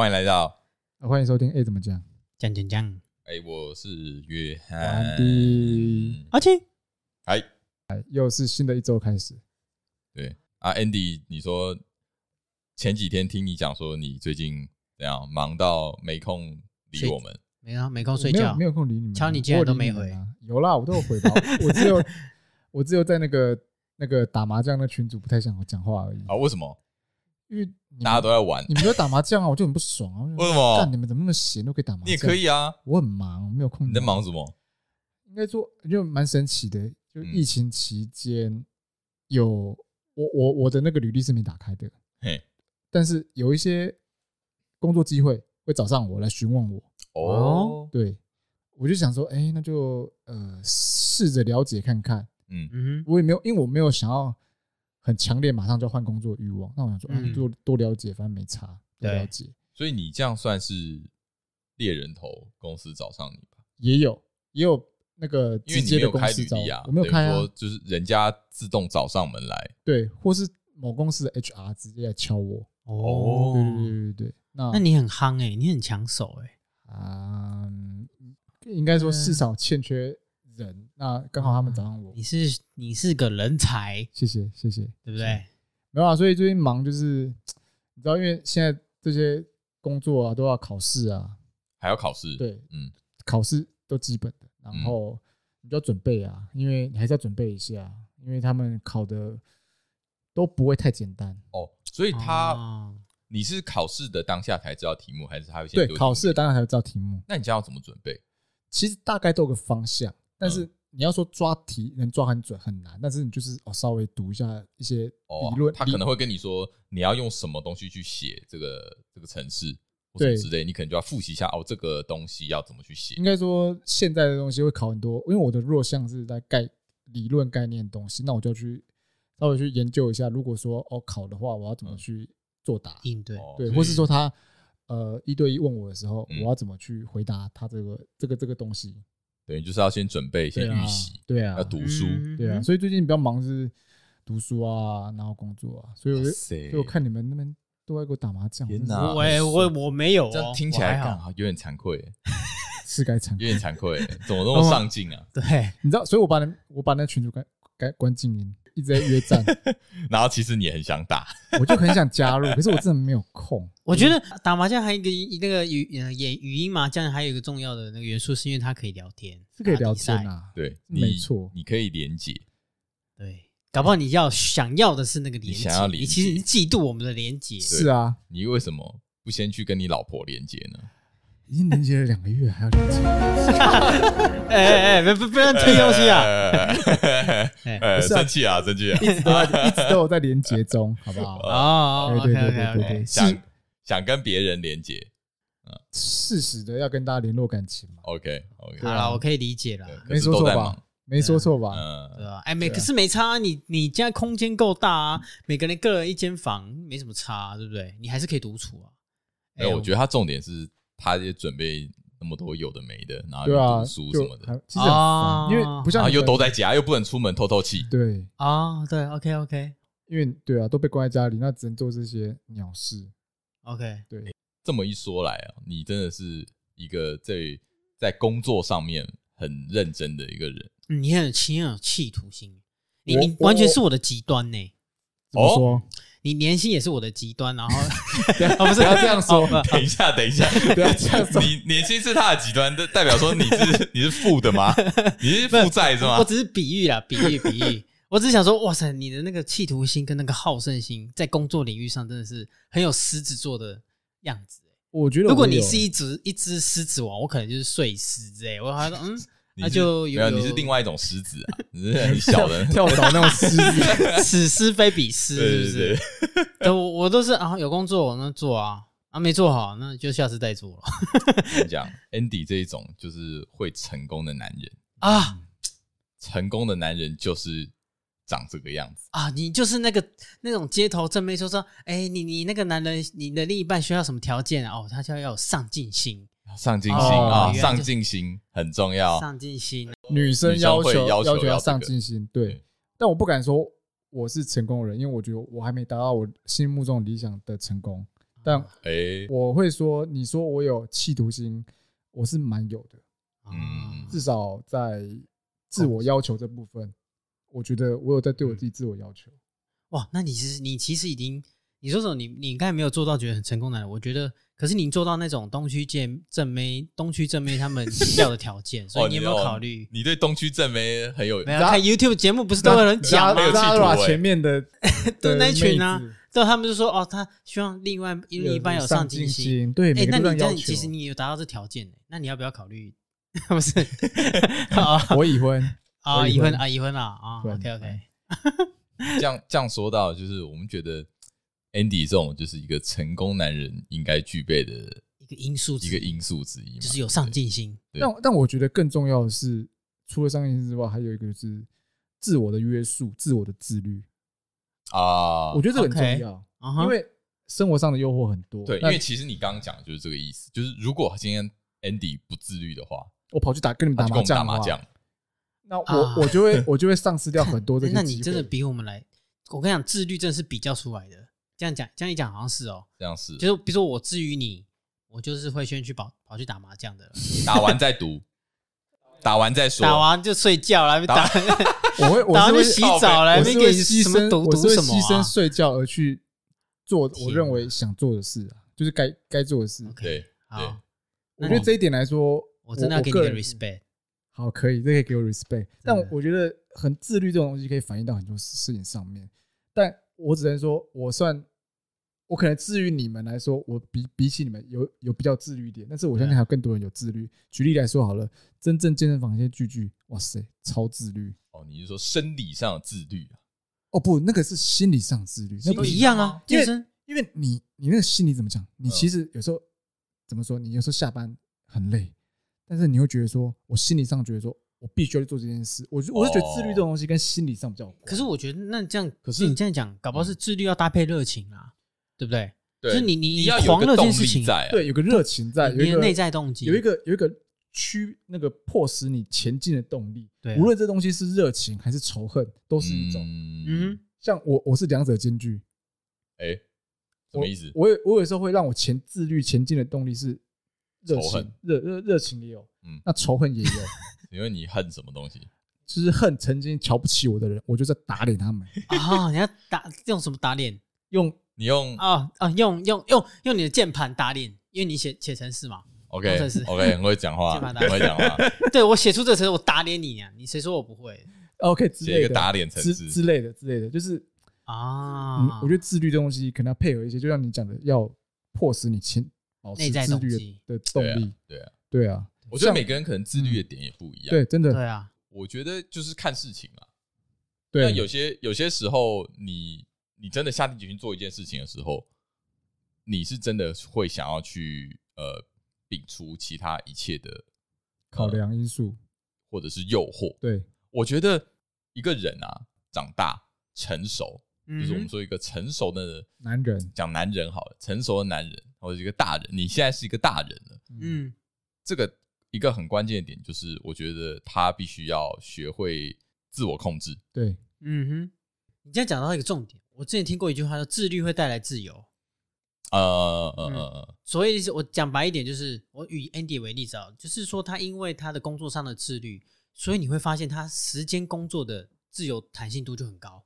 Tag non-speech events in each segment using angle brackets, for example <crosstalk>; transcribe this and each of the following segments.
欢迎来到，欢迎收听。哎，怎么讲？讲讲讲。哎，我是约翰。阿青，哎，又是新的一周开始。对啊，Andy，你说前几天听你讲说你最近怎样忙到没空理我们？没啊，没空睡觉，没有空理你们。敲你竟然都没回。有啦，我都有回吧。我只有 <laughs> 我只有在那个那个打麻将的群组不太想讲话而已。啊？为什么？因为大家都在玩，你们都打麻将啊，我就很不爽啊。<laughs> 为什么？干你们怎么那么闲都可以打麻将？你也可以啊。我很忙，我没有空。你在忙什么？应该说就蛮神奇的，就疫情期间有我我我的那个履历是没打开的，嘿，但是有一些工作机会会找上我来询问我。哦，对，我就想说，哎，那就呃试着了解看看。嗯嗯，我也没有，因为我没有想要很强烈马上就要换工作欲望。那我想说，嗯，多多了解，反正没差，多了解。所以你这样算是猎人头公司找上你吧？也有，也有那个直接的公司找啊，我没有开啊，说就是人家自动找上门来，对，或是某公司的 HR 直接来敲我。哦，对对对对对，那那你很夯哎，你很抢手哎。啊、嗯，应该说市场欠缺人，那刚好他们找上我。你是你是个人才，谢谢谢谢，对不对？没有啊，所以最近忙就是，你知道，因为现在这些工作啊都要考试啊，还要考试，对，嗯，考试都基本的，然后你就要准备啊，因为你还是要准备一下，因为他们考的都不会太简单哦，所以他。你是考试的当下才知道题目，还是他会先对考试的当下才知道题目？那你将要怎么准备？其实大概都有个方向，但是你要说抓题能抓很准很难。但是你就是哦，稍微读一下一些理论，他可能会跟你说你要用什么东西去写这个这个程式或者之类，你可能就要复习一下哦，这个东西要怎么去写。应该说现在的东西会考很多，因为我的弱项是在概理论概念的东西，那我就要去稍微去研究一下。如果说哦考的话，我要怎么去？作答应对对，或是说他呃一对一问我的时候，我要怎么去回答他这个这个这个东西？对，就是要先准备，先预习，对啊，要读书，对啊。所以最近比较忙是读书啊，然后工作啊，所以我就所以我看你们那边都在给我打麻将，我我我没有，这样听起来有点惭愧，<laughs> 是该惭愧，有点惭愧，<laughs> 怎么那么上进啊？<laughs> 对，你知道，所以我把那我把那群主该该关静音。一直在约战，<laughs> 然后其实你很想打，<laughs> 我就很想加入，可是我真的没有空。我觉得打麻将还有一个那个语呃演语音麻将，还有一个重要的那个元素，是因为它可以聊天，是可以聊天啊。对，没错，你可以连接。对，搞不好你要想要的是那个连接，想要连接，你其实你嫉妒我们的连接。是啊，你为什么不先去跟你老婆连接呢？已经连接了两个月，还要连接？<laughs> 哎哎哎，不不要推东西啊！<laughs> 哎，生气啊，生气啊！一直都在，一直都有在连接中，好不好？<laughs> 哦，对对对对对，想想跟别人连接，适时的要跟大家联络感情嘛。OK OK，好了，我可以理解了，没说错吧？没说错吧？嗯，对吧？哎，没，可是没差，你你家空间够大啊，每个人个人一间房，没什么差，对不对？你还是可以独处啊。哎，我觉得他重点是。他也准备那么多有的没的，然后读书什么的，其实很烦，因为不像又都在家，又不能出门透透气。对啊，对，OK OK，因为对啊，都被关在家里，那只能做这些鸟事。OK，对，这么一说来啊，你真的是一个在在工作上面很认真的一个人。你很有企很有企图心，你你完全是我的极端呢。怎么说？你年薪也是我的极端，然后 <laughs> 不是不要这样说。<laughs> 等一下，等一下，不要这样说。你年薪是他的极端，代表说你是 <laughs> 你是负的吗？你是负债是吗？我只是比喻啦，比喻比喻。我只是想说，哇塞，你的那个企图心跟那个好胜心，在工作领域上真的是很有狮子座的样子。我觉得，如果你是一只一只狮子王，我可能就是睡狮之类。我还说，嗯。那就没有，你是另外一种狮子啊，<laughs> 你是很小的 <laughs> 跳蚤那种狮子，<laughs> 此狮非彼狮，是不是？对，我我都是啊，有工作我那做啊，啊没做好那就下次再做了。跟你讲，Andy 这一种就是会成功的男人啊，成功的男人就是长这个样子啊，你就是那个那种街头正妹说说，哎，你你那个男人，你的另一半需要什么条件啊？哦，他就要有上进心。上进心啊，上进心很重要。上进心，女生要求要求要上进心。对，但我不敢说我是成功人，因为我觉得我还没达到我心目中理想的成功。但哎，我会说，你说我有企图心，我是蛮有的。嗯，至少在自我要求这部分，我觉得我有在对我自己自我要求。哇，那你其实你其实已经，你说说你你刚才没有做到觉得很成功的人，我觉得，可是你做到那种东区正正妹、东区正妹他们要的条件，<laughs> 所以你有没有考虑？你对东区正妹很有？没有看 YouTube 节目不是都有人讲吗？拉拉前面的 <laughs> 对那群啊，对，他们就说哦，他希望另外另一半有上进心。对，哎，那你这样其实你有达到这条件，那你要不要考虑？<laughs> 不是，我已婚啊，已婚啊，已婚了啊。OK OK。这样这样说到，就是我们觉得 Andy 这种就是一个成功男人应该具备的一个因素，一个因素之一，就是有上进心。但但我觉得更重要的是，除了上进心之外，还有一个就是自我的约束、自我的自律啊。我觉得这很重要，因为生活上的诱惑很多。对，因为其实你刚刚讲的就是这个意思，就是如果今天 Andy 不自律的话，我跑去打跟你们打麻将。那我我就会 <laughs> 我就会丧失掉很多的。<laughs> 那你真的比我们来，我跟你讲，自律真的是比较出来的。这样讲，这样一讲好像是哦，这样是。就是比如说我至于你，我就是会先去跑跑去打麻将的，<laughs> 打完再读，打完再说，打完就睡觉了。打，<laughs> 我会我是会洗澡来，没给牺牲，我是会牺牲睡觉而去做我认为想做的事啊，就是该该做的事。对，好。我觉得这一点来说，我真的要给你个 respect。<laughs> 好，可以，这可以给我 respect。但我觉得很自律这种东西可以反映到很多事情上面。但我只能说，我算我可能至于你们来说，我比比起你们有有比较自律一点。但是我相信还有更多人有自律。举例来说好了，真正健身房那些巨巨，哇塞，超自律。哦，你是说生理上的自律啊？哦不，那个是心理上自律，那不一样啊。健身，因为你你那个心理怎么讲？你其实有时候怎么说？你有时候下班很累。但是你会觉得说，我心理上觉得说我必须要去做这件事，我我是觉得自律这种东西跟心理上比较。可是我觉得那这样，可是你这样讲，搞不好是自律要搭配热情啊，对不对？就是你你你要狂热这件事情，对，有个热情在，有一个内在动机，有一个有一个驱那个迫使你前进的动力。对，无论这东西是热情还是仇恨，都是一种。嗯，像我我是两者兼具。哎，什么意思？我有我有时候会让我前自律前进的动力是。热情，热热热情也有，嗯，那仇恨也有，<laughs> 因为你恨什么东西？<laughs> 就是恨曾经瞧不起我的人，我就在打脸他们啊！你要打用什么打脸？用你用啊啊用用用用你的键盘打脸，因为你写写程式嘛。OK OK，<laughs> 很会讲话，很会讲话。对，我写出这个程式，我打脸你啊！你谁说我不会？OK，写一个打脸程式之类的之类的，就是啊，我觉得自律这东西可能要配合一些，就像你讲的，要迫使你前。内在自律的动力，对啊，对啊，我觉得每个人可能自律的点也不一样，对，真的，对啊，我觉得就是看事情啊，对，有些有些时候，你你真的下定决心做一件事情的时候，你是真的会想要去呃摒除其他一切的考量因素或者是诱惑，对，我觉得一个人啊，长大成熟。就是我们说一个成熟的男人，讲男人好了，成熟的男人或者一个大人，你现在是一个大人了，嗯，这个一个很关键的点就是，我觉得他必须要学会自我控制。对，嗯哼，你今天讲到一个重点，我之前听过一句话说，自律会带来自由。呃呃呃，所以我讲白一点，就是我以 Andy 为例子啊，就是说他因为他的工作上的自律，所以你会发现他时间工作的自由弹性度就很高。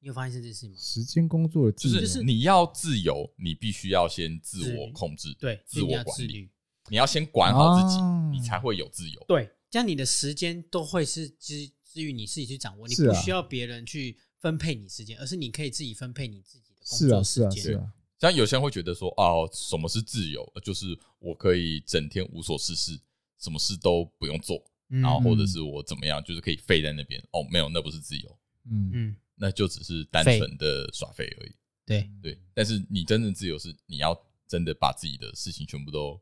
你有发现这件事吗？时间工作的自由就是你要自由，你必须要先自我控制，对，自我管理。你要先管好自己，你才会有自由。对，这样你的时间都会是基基于你自己去掌握，你不需要别人去分配你时间，而是你可以自己分配你自己的工作时间。是啊，是啊，是啊。像有些人会觉得说，哦，什么是自由？就是我可以整天无所事事，什么事都不用做，然后或者是我怎么样，就是可以废在那边。哦，没有，那不是自由。嗯嗯。那就只是单纯的耍废而已。对对，但是你真正自由是你要真的把自己的事情全部都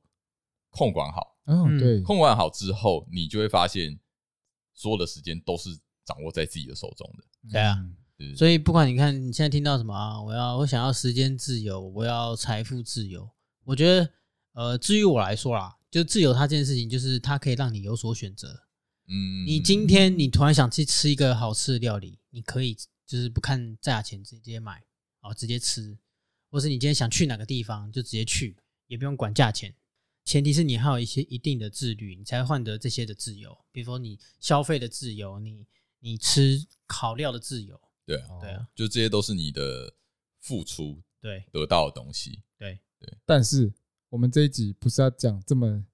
控管好。嗯，对，控管好之后，你就会发现所有的时间都是掌握在自己的手中的。对啊，所以不管你看你现在听到什么啊，我要我想要时间自由，我要财富自由。我觉得，呃，至于我来说啦，就自由它这件事情，就是它可以让你有所选择。嗯，你今天你突然想去吃一个好吃的料理。你可以就是不看价钱直接买，哦，直接吃，或是你今天想去哪个地方就直接去，也不用管价钱。前提是你还有一些一定的自律，你才会换得这些的自由。比如说你消费的自由，你你吃烤料的自由。对啊，对啊，就这些都是你的付出，对，得到的东西。对对。但是我们这一集不是要讲这么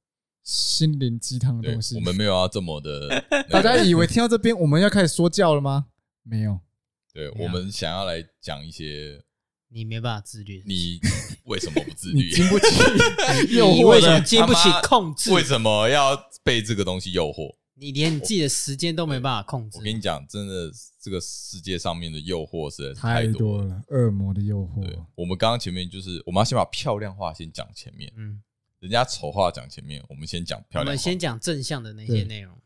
心灵鸡汤的东西，我们没有要这么的。<laughs> 大家以为听到这边我们要开始说教了吗？没有。对，我们想要来讲一些。你没办法自律，你为什么不自律？<laughs> 经不起 <laughs> 诱惑，为什么经不起控制？为什么要被这个东西诱惑？你连你自己的时间都没办法控制。我跟你讲，真的，这个世界上面的诱惑实在是太多了，恶魔的诱惑。我们刚刚前面就是，我们要先把漂亮话先讲前面，嗯，人家丑话讲前面，我们先讲漂亮。我们先讲正向的那些内容。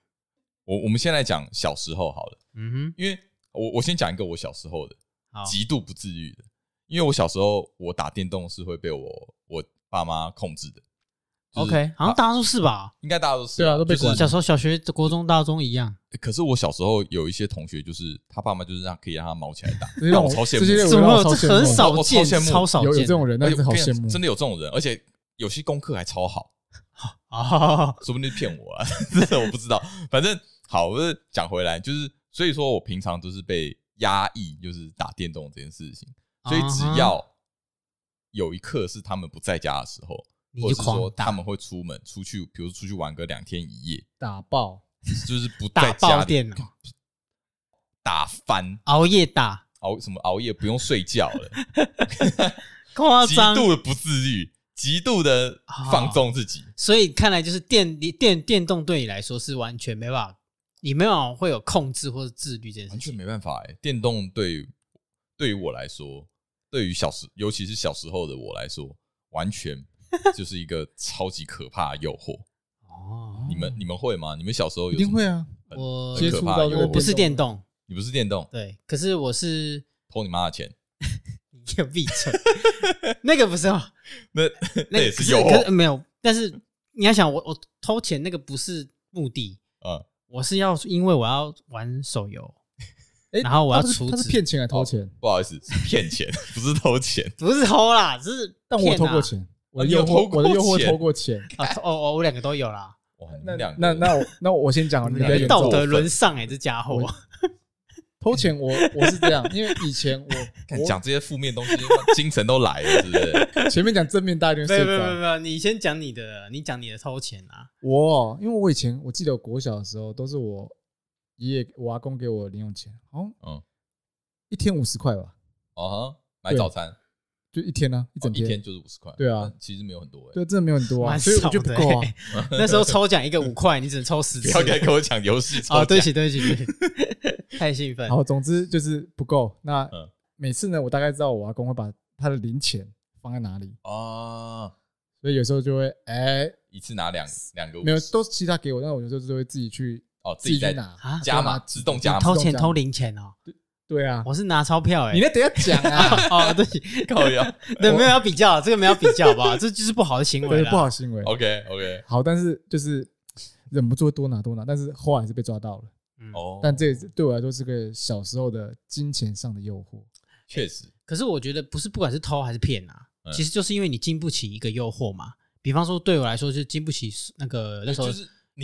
我我们先来讲小时候好了，嗯哼，因为我我先讲一个我小时候的，极度不自律的。因为我小时候，我打电动是会被我我爸妈控制的。OK，好像大家都是吧？应该大家都是。对啊，都被管。小时候小学、国中、大中一样。可是我小时候有一些同学，就是他爸妈就是让可以让他毛起来打，让我超羡慕。怎么这很少见？超少有这种人，但是好羡慕。真的有这种人，而且有些功课还超好啊！<laughs> 说不定骗我啊，真的我不知道。反正好，我是讲回来，就是所以说我平常都是被压抑，就是打电动这件事情。所以只要有一刻是他们不在家的时候，或者是说他们会出门出去，比如出去玩个两天一夜，打爆就是不在家电脑，打翻熬夜打熬什么熬夜不用睡觉了，<laughs> 夸张，极度的不自律，极度的放纵自己。所以看来就是电电电动对你来说是完全没办法，你没有会有控制或者自律这件事情，完全没办法哎。电动对对于我来说。对于小时，尤其是小时候的我来说，完全就是一个超级可怕的诱惑。<laughs> 哦，你们你们会吗？你们小时候有一定会啊？我接触到我不是电动，你不是电动，对，可是我是偷你妈的钱，<laughs> 你有闭嘴，<laughs> 那个不是哦，那那也是诱惑，没有。但是你要想，我我偷钱那个不是目的，嗯，我是要因为我要玩手游。然后我要出，他是骗钱还是偷钱？不好意思，是骗钱，不是偷钱，不是偷啦，只是。但我偷过钱，我的诱惑，我的诱惑偷过钱啊！哦哦，我两个都有啦。哇，那那那我那我先讲，你道德沦丧哎，这家伙 <laughs> 偷钱，我我是这样，因为以前我 <laughs> 讲这些负面东西，精神都来了，是不是？<laughs> 前面讲正面，大家就睡着。没有没有没有，你先讲你的，你讲你的偷钱啊！我因为我以前我记得我国小的时候都是我爷爷我阿公给我零用钱，哦嗯。一天五十块吧，哦哈，买早餐就一天呢，一整天，一天就是五十块，对啊，其实没有很多，对，真的没有很多啊，所以我觉得不够啊。那时候抽奖一个五块，你只能抽十次。不要跟我讲游戏抽奖，对不起对不起对不起，太兴奋。好，总之就是不够。那每次呢，我大概知道我阿公会把他的零钱放在哪里啊，所以有时候就会哎，一次拿两两个，没有，都是其他给我，但我有时候就会自己去哦，自己在拿加码，自动加码，偷钱偷零钱哦。对啊，我是拿钞票哎，你那等下讲啊。<laughs> 哦，对，靠腰，<laughs> 对，没有要比较，这个没有比较，好不好？<laughs> 这就是不好的行为，不好行为。OK OK，好，但是就是忍不住多拿多拿，但是后来还是被抓到了。哦，但这对我来说是个小时候的金钱上的诱惑，确实。可是我觉得不是，不管是偷还是骗啊，其实就是因为你经不起一个诱惑嘛。比方说，对我来说就经不起那个那时候。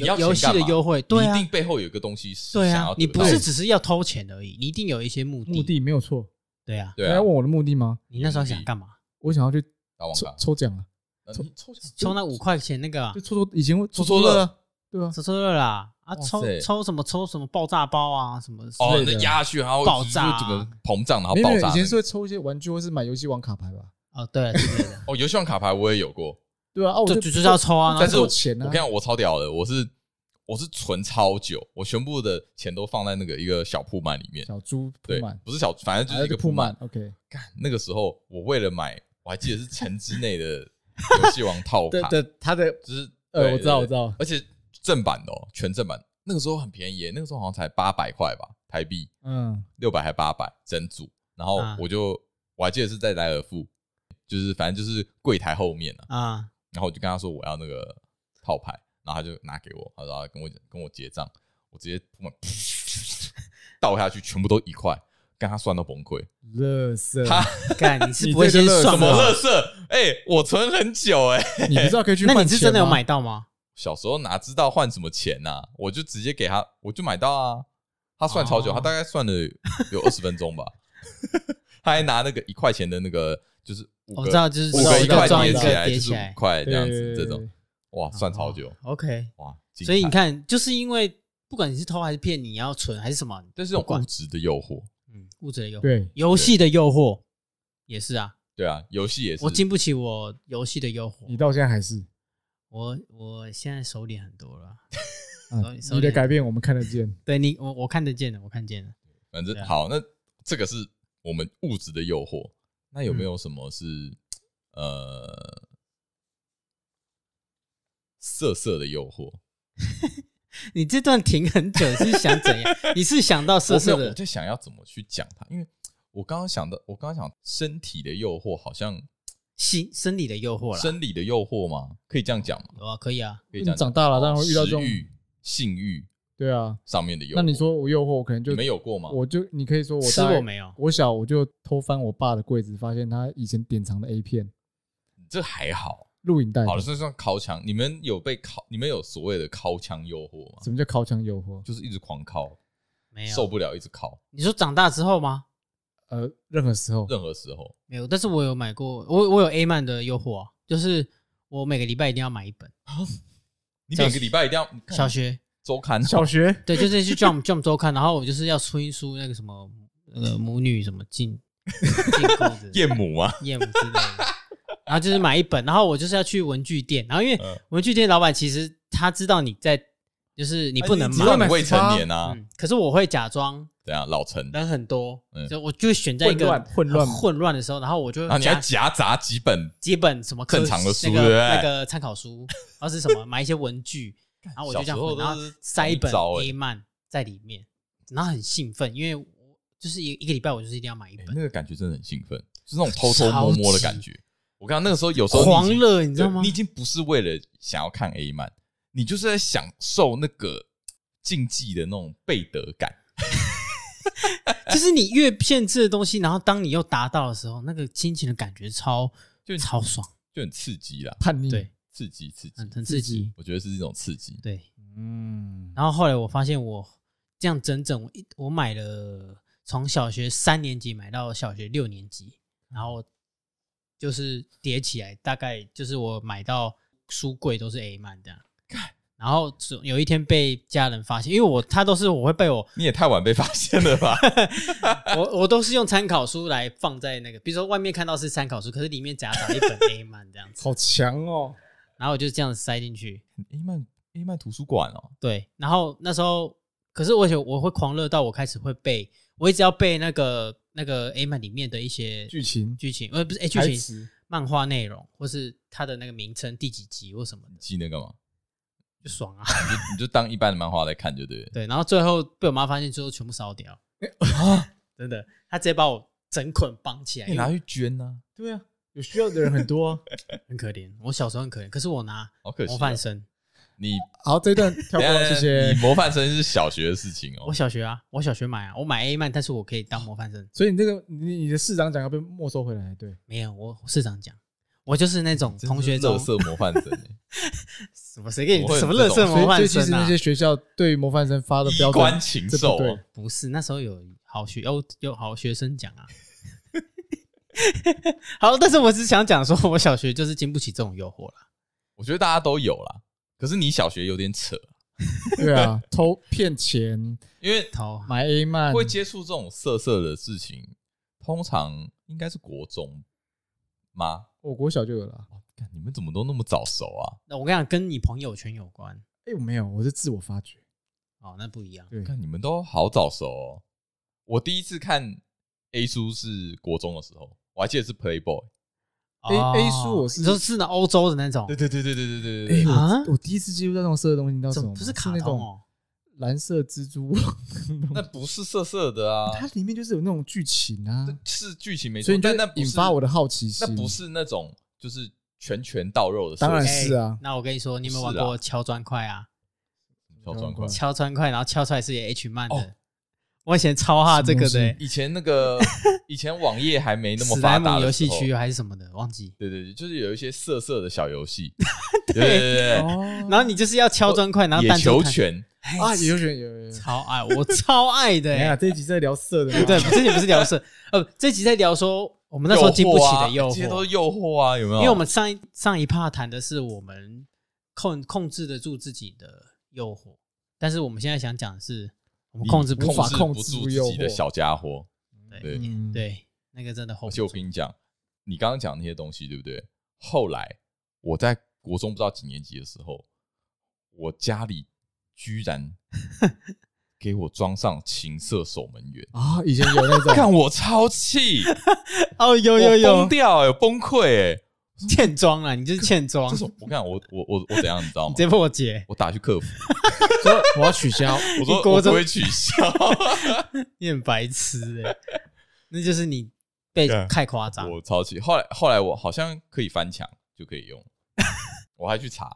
你要游戏的优惠，对啊，一定背后有一个东西是对啊，你不是只是要偷钱而已，你一定有一些目的，目的没有错，对啊，你要问我的目的吗？你那时候想干嘛？我想要去抽抽奖啊，抽抽抽那五块钱那个，就抽抽以前会抽抽乐，对啊？抽抽乐啦，啊，抽抽什么？抽什么爆炸包啊，什么哦，那压下去然后爆炸，整个膨胀然后爆炸。以前是会抽一些玩具或是买游戏王卡牌吧？哦，对，对的。<laughs> 哦，游戏王卡牌我也有过，对啊，就就是要抽啊，但是我钱呢？我看我超屌的，我是。我是存超久，我全部的钱都放在那个一个小铺满里面。小猪铺满不是小，反正就是一个铺满。OK，干那个时候，我为了买，我还记得是城之内的游戏王套 <laughs> 卡。对，他的就是呃，我知道，我知道，而且正版的哦，全正版。那个时候很便宜，那个时候好像才八百块吧，台币。嗯，六百还八百整组。然后我就我还记得是在莱尔富，就是反正就是柜台后面啊。然后我就跟他说我要那个套牌。然后他就拿给我，他说跟我跟我结账，我直接倒下去，全部都一块，跟他算到崩溃。乐色，他干你是不会先算什么乐色？哎，我存很久哎，<laughs> 你不知道可以去？那你是真的有买到吗？小时候哪知道换什么钱呐？我就直接给他，我就买到啊。他算超久，他大概算了有二十分钟吧。<laughs> 他还拿那个一块钱的那个，就是我知道，就是五个一块叠起来，就是五块这样子，这种哇，算超久。OK，哇，所以你看，就是因为不管你是偷还是骗，你要存还是什么，这是种物质的诱惑。嗯，物质的诱惑，对，游戏的诱惑也是啊。对啊，游戏也是。我经不起我游戏的诱惑。你到现在还是？我我现在手里很多了。你的改变我们看得见。对你，我我看得见的，我看见了。反正好，那这个是我们物质的诱惑。那有没有什么是呃色色的诱惑？<laughs> 你这段停很久，是想怎样？<laughs> 你是想到色色的？我就想要怎么去讲它，因为我刚刚想的，我刚刚想身体的诱惑好像。<tsk> 心生理的诱惑了，生理的诱惑吗？可以这样讲吗？有啊，可以啊。你长大了，当然会遇到这种性欲，对啊，上面的诱惑。那你说我诱惑，我可能就没有过吗？我就你可以说我吃过没有？我小我就偷翻我爸的柜子，发现他以前典藏的 A 片。这还好，录影带。好了，这算尻枪。你们有被尻？你们有所谓的尻枪诱惑吗？什么叫尻枪诱惑？就是一直狂尻，没有受不了，一直尻。你说长大之后吗？呃，任何时候，任何时候没有，但是我有买过，我我有 A 漫的诱惑啊，就是我每个礼拜一定要买一本。<laughs> 你每个礼拜一定要小学周刊？小学。<laughs> 对，就是去 Jump Jump 周刊，然后我就是要出一书那个什么呃母女什么进进裤子验母啊。艳母之类的，然后就是买一本，然后我就是要去文具店，然后因为文具店老板其实他知道你在。就是你不能买，你未成年啊。可是我会假装怎样老成，人很多，就我就选在一个混乱混乱。的时候，然后我就你要夹杂几本几本什么正常的书，那个参考书，<laughs> 然后是什么买一些文具，然后我就这样，然后塞一本 A 漫在里面，然后很兴奋，因为我就是一一个礼拜我就是一定要买一本，那个感觉真的很兴奋，是那种偷偷摸摸的感觉。我刚刚那个时候有时候狂热，你知道吗？你已经不是为了想要看 A 漫。你就是在享受那个竞技的那种背德感，<laughs> 就是你越限制的东西，然后当你又达到的时候，那个心情的感觉超就超爽，就很刺激啦，叛逆，对，刺激刺激，很刺激。我觉得是这种刺激，对，嗯。然后后来我发现，我这样整整一我买了从小学三年级买到小学六年级，然后就是叠起来，大概就是我买到书柜都是 A 漫这样。然后有一天被家人发现，因为我他都是我会被我，你也太晚被发现了吧？<laughs> 我我都是用参考书来放在那个，比如说外面看到是参考书，可是里面夹杂一本 A 漫这样子，好强哦！然后我就这样子塞进去 A 曼 A 曼图书馆哦。对，然后那时候，可是我且我会狂热到我开始会背，我一直要背那个那个 A 漫里面的一些剧情剧情，呃不是剧情漫画内容，或是它的那个名称第几集或什么的，记那个吗？就爽啊！你就你就当一般的漫画来看就对了。对，然后最后被我妈发现之后，全部烧掉 <laughs> 啊！真的，她直接把我整捆绑起来，你拿去捐呢？对啊，有需要的人很多，很可怜。我小时候很可怜，可是我拿模范生。你好，这段跳过，谢谢。你模范生是小学的事情哦。<laughs> 我小学啊，我小学买啊，我买 A 漫，但是我可以当模范生。所以你这个你你的市长奖要被没收回来？对，没有，我市长奖。我就是那种同学中，垃圾模范生。<laughs> 什么？谁给你什么乐色模范生？所以其实那些学校对模范生发的标准，衣冠禽兽。对，不是那时候有好学有有好学生奖啊。<laughs> 好，但是我只想讲说，我小学就是经不起这种诱惑了。我觉得大家都有啦，可是你小学有点扯。对啊，<laughs> 偷骗钱，因为偷买 A 漫会接触这种色色的事情，通常应该是国中。吗？我国小就有了。你们怎么都那么早熟啊？那我跟你讲，跟你朋友圈有关。哎，我没有，我是自我发掘。哦，那不一样。对，看你们都好早熟哦。我第一次看 A 书是国中的时候，我还记得是 Playboy。A A 书我是就是那欧洲的那种。对对对对对对对对。啊！我第一次接触到那种色的东西，你知道什么吗？不是卡通哦。蓝色蜘蛛，那不是色色的啊！它里面就是有那种剧情啊，是剧情没错，所以那引发我的好奇心。那不是那种就是拳拳到肉的，当然是啊。那我跟你说，你有没有玩过敲砖块啊？敲砖块，敲砖块，然后敲出来是 H 漫的。我以前超怕这个的。以前那个 <laughs> 以前网页还没那么发达，游戏区还是什么的，忘记。对对对，就是有一些色色的小游戏。<laughs> 对对对，然后你就是要敲砖块，然后野球拳啊，野球拳有超爱，我超爱的。哎呀，这一集在聊色的，对，这集不是聊色，<laughs> 呃，这集在聊说。我们那时候经不起的诱惑，这些都是诱惑啊，有没有？因为我们上一上一趴谈的是我们控控制得住自己的诱惑，但是我们现在想讲的是，我们控制无法控制住自己的小家伙。对对，那个真的。而且我跟你讲，你刚刚讲那些东西，对不对？后来我在国中不知道几年级的时候，我家里居然。<laughs> 给我装上情色守门员啊！以前有那种，<laughs> 看我超气 <laughs> 哦，有有有崩掉，有崩溃哎，<laughs> 欠装啊！你就是欠装。我看我我我我怎样，你知道吗？直接破解，我打去客服，<laughs> 说我要取消。我说我不会取消，<laughs> 你很白痴哎，那就是你被太夸张。我超气。后来后来我好像可以翻墙就可以用，我还去查。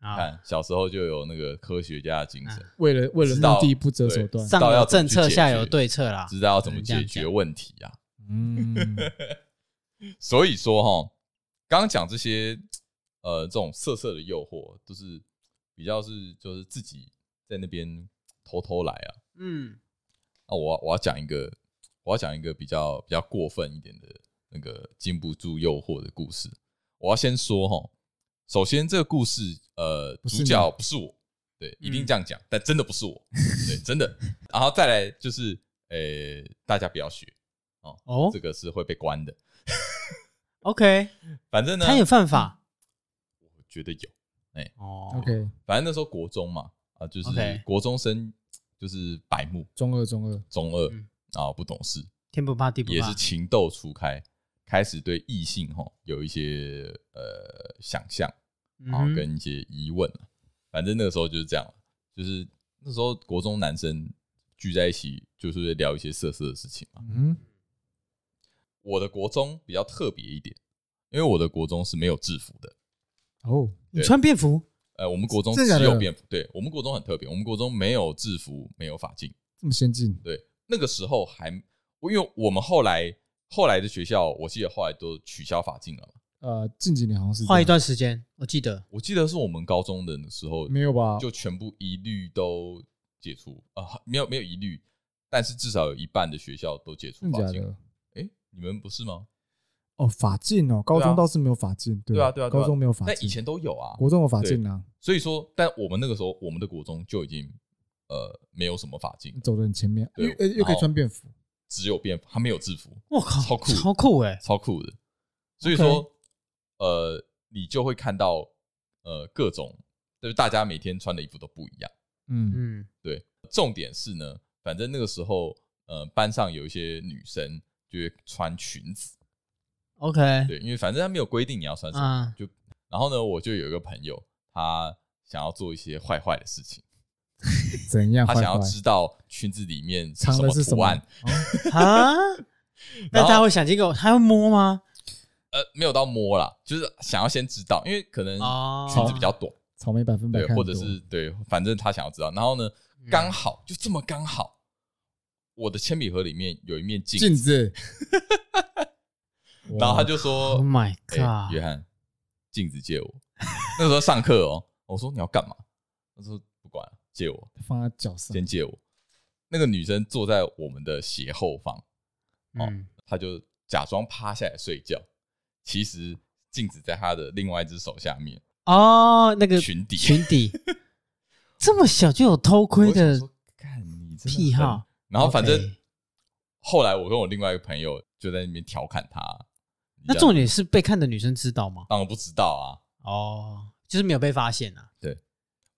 看，小时候就有那个科学家的精神，为了为了目的不择手段，上有政策下有对策啦，知道要怎么解决问题呀？嗯，所以说哈，刚刚讲这些呃这种色色的诱惑，都是比较是就是自己在那边偷偷来啊。嗯，那我我要讲一个，我要讲一个比较比较过分一点的那个禁不住诱惑的故事。我要先说哈。首先，这个故事，呃，主角不是我，对，一定这样讲，但真的不是我，对，<laughs> 真的。然后再来就是，呃，大家不要学哦，这个是会被关的。OK，反正呢，他也犯法，我觉得有，哎，哦，OK，反正那时候国中嘛，啊，就是国中生，就是白目，中二，中二，中二，然后不懂事，天不怕地不怕，也是情窦初开。开始对异性哈有一些呃想象，然后跟一些疑问，反正那个时候就是这样，就是那时候国中男生聚在一起，就是会聊一些色色的事情嘛。嗯，我的国中比较特别一点，因为我的国中是没有制服的。哦，你穿便服？呃，我们国中只有便服。对，我们国中很特别，我们国中没有制服，没有法禁，这么先进。对，那个时候还，因为我们后来。后来的学校，我记得后来都取消法禁了嘛。呃，近几年好像是换一段时间，我记得，我记得是我们高中的时候没有吧？就全部一律都解除啊，没有没有一律，但是至少有一半的学校都解除法禁。哎，你们不是吗？哦，法禁哦，高中倒是没有法禁，对啊对啊，高中没有法禁，但以前都有啊，国中有法禁啊。所以说，但我们那个时候，我们的国中就已经呃没有什么法禁，走得很前面，又又可以穿便服。只有便服，他没有制服。我靠，超酷，超酷哎，超酷的。所以说，Okay. 呃，你就会看到，呃，各种就是大家每天穿的衣服都不一样。嗯嗯，对。重点是呢，反正那个时候，呃，班上有一些女生就会穿裙子。OK，对，因为反正他没有规定你要穿什么，就然后呢，我就有一个朋友，他想要做一些坏坏的事情。<laughs> 怎样？他想要知道裙子里面藏的是什么 <laughs> 啊？<laughs> 那他会想这个，他会摸吗？呃，没有到摸啦，就是想要先知道，因为可能裙子比较短，草莓百分百，或者是对，反正他想要知道。然后呢，刚好就这么刚好，我的铅笔盒里面有一面镜子，<laughs> 然后他就说：“Oh my god，约翰，镜子借我。<laughs> ”那个时候上课哦，我说你要干嘛？他说不管。借我，放在脚上。先借我。那个女生坐在我们的斜后方，哦，她就假装趴下来睡觉，其实镜子在她的另外一只手下面。哦，那个裙底，裙底，<laughs> 这么小就有偷窥的，癖好。然后反正后来我跟我另外一个朋友就在那边调侃他。那重点是被看的女生知道吗？当然不知道啊。哦，就是没有被发现啊。对。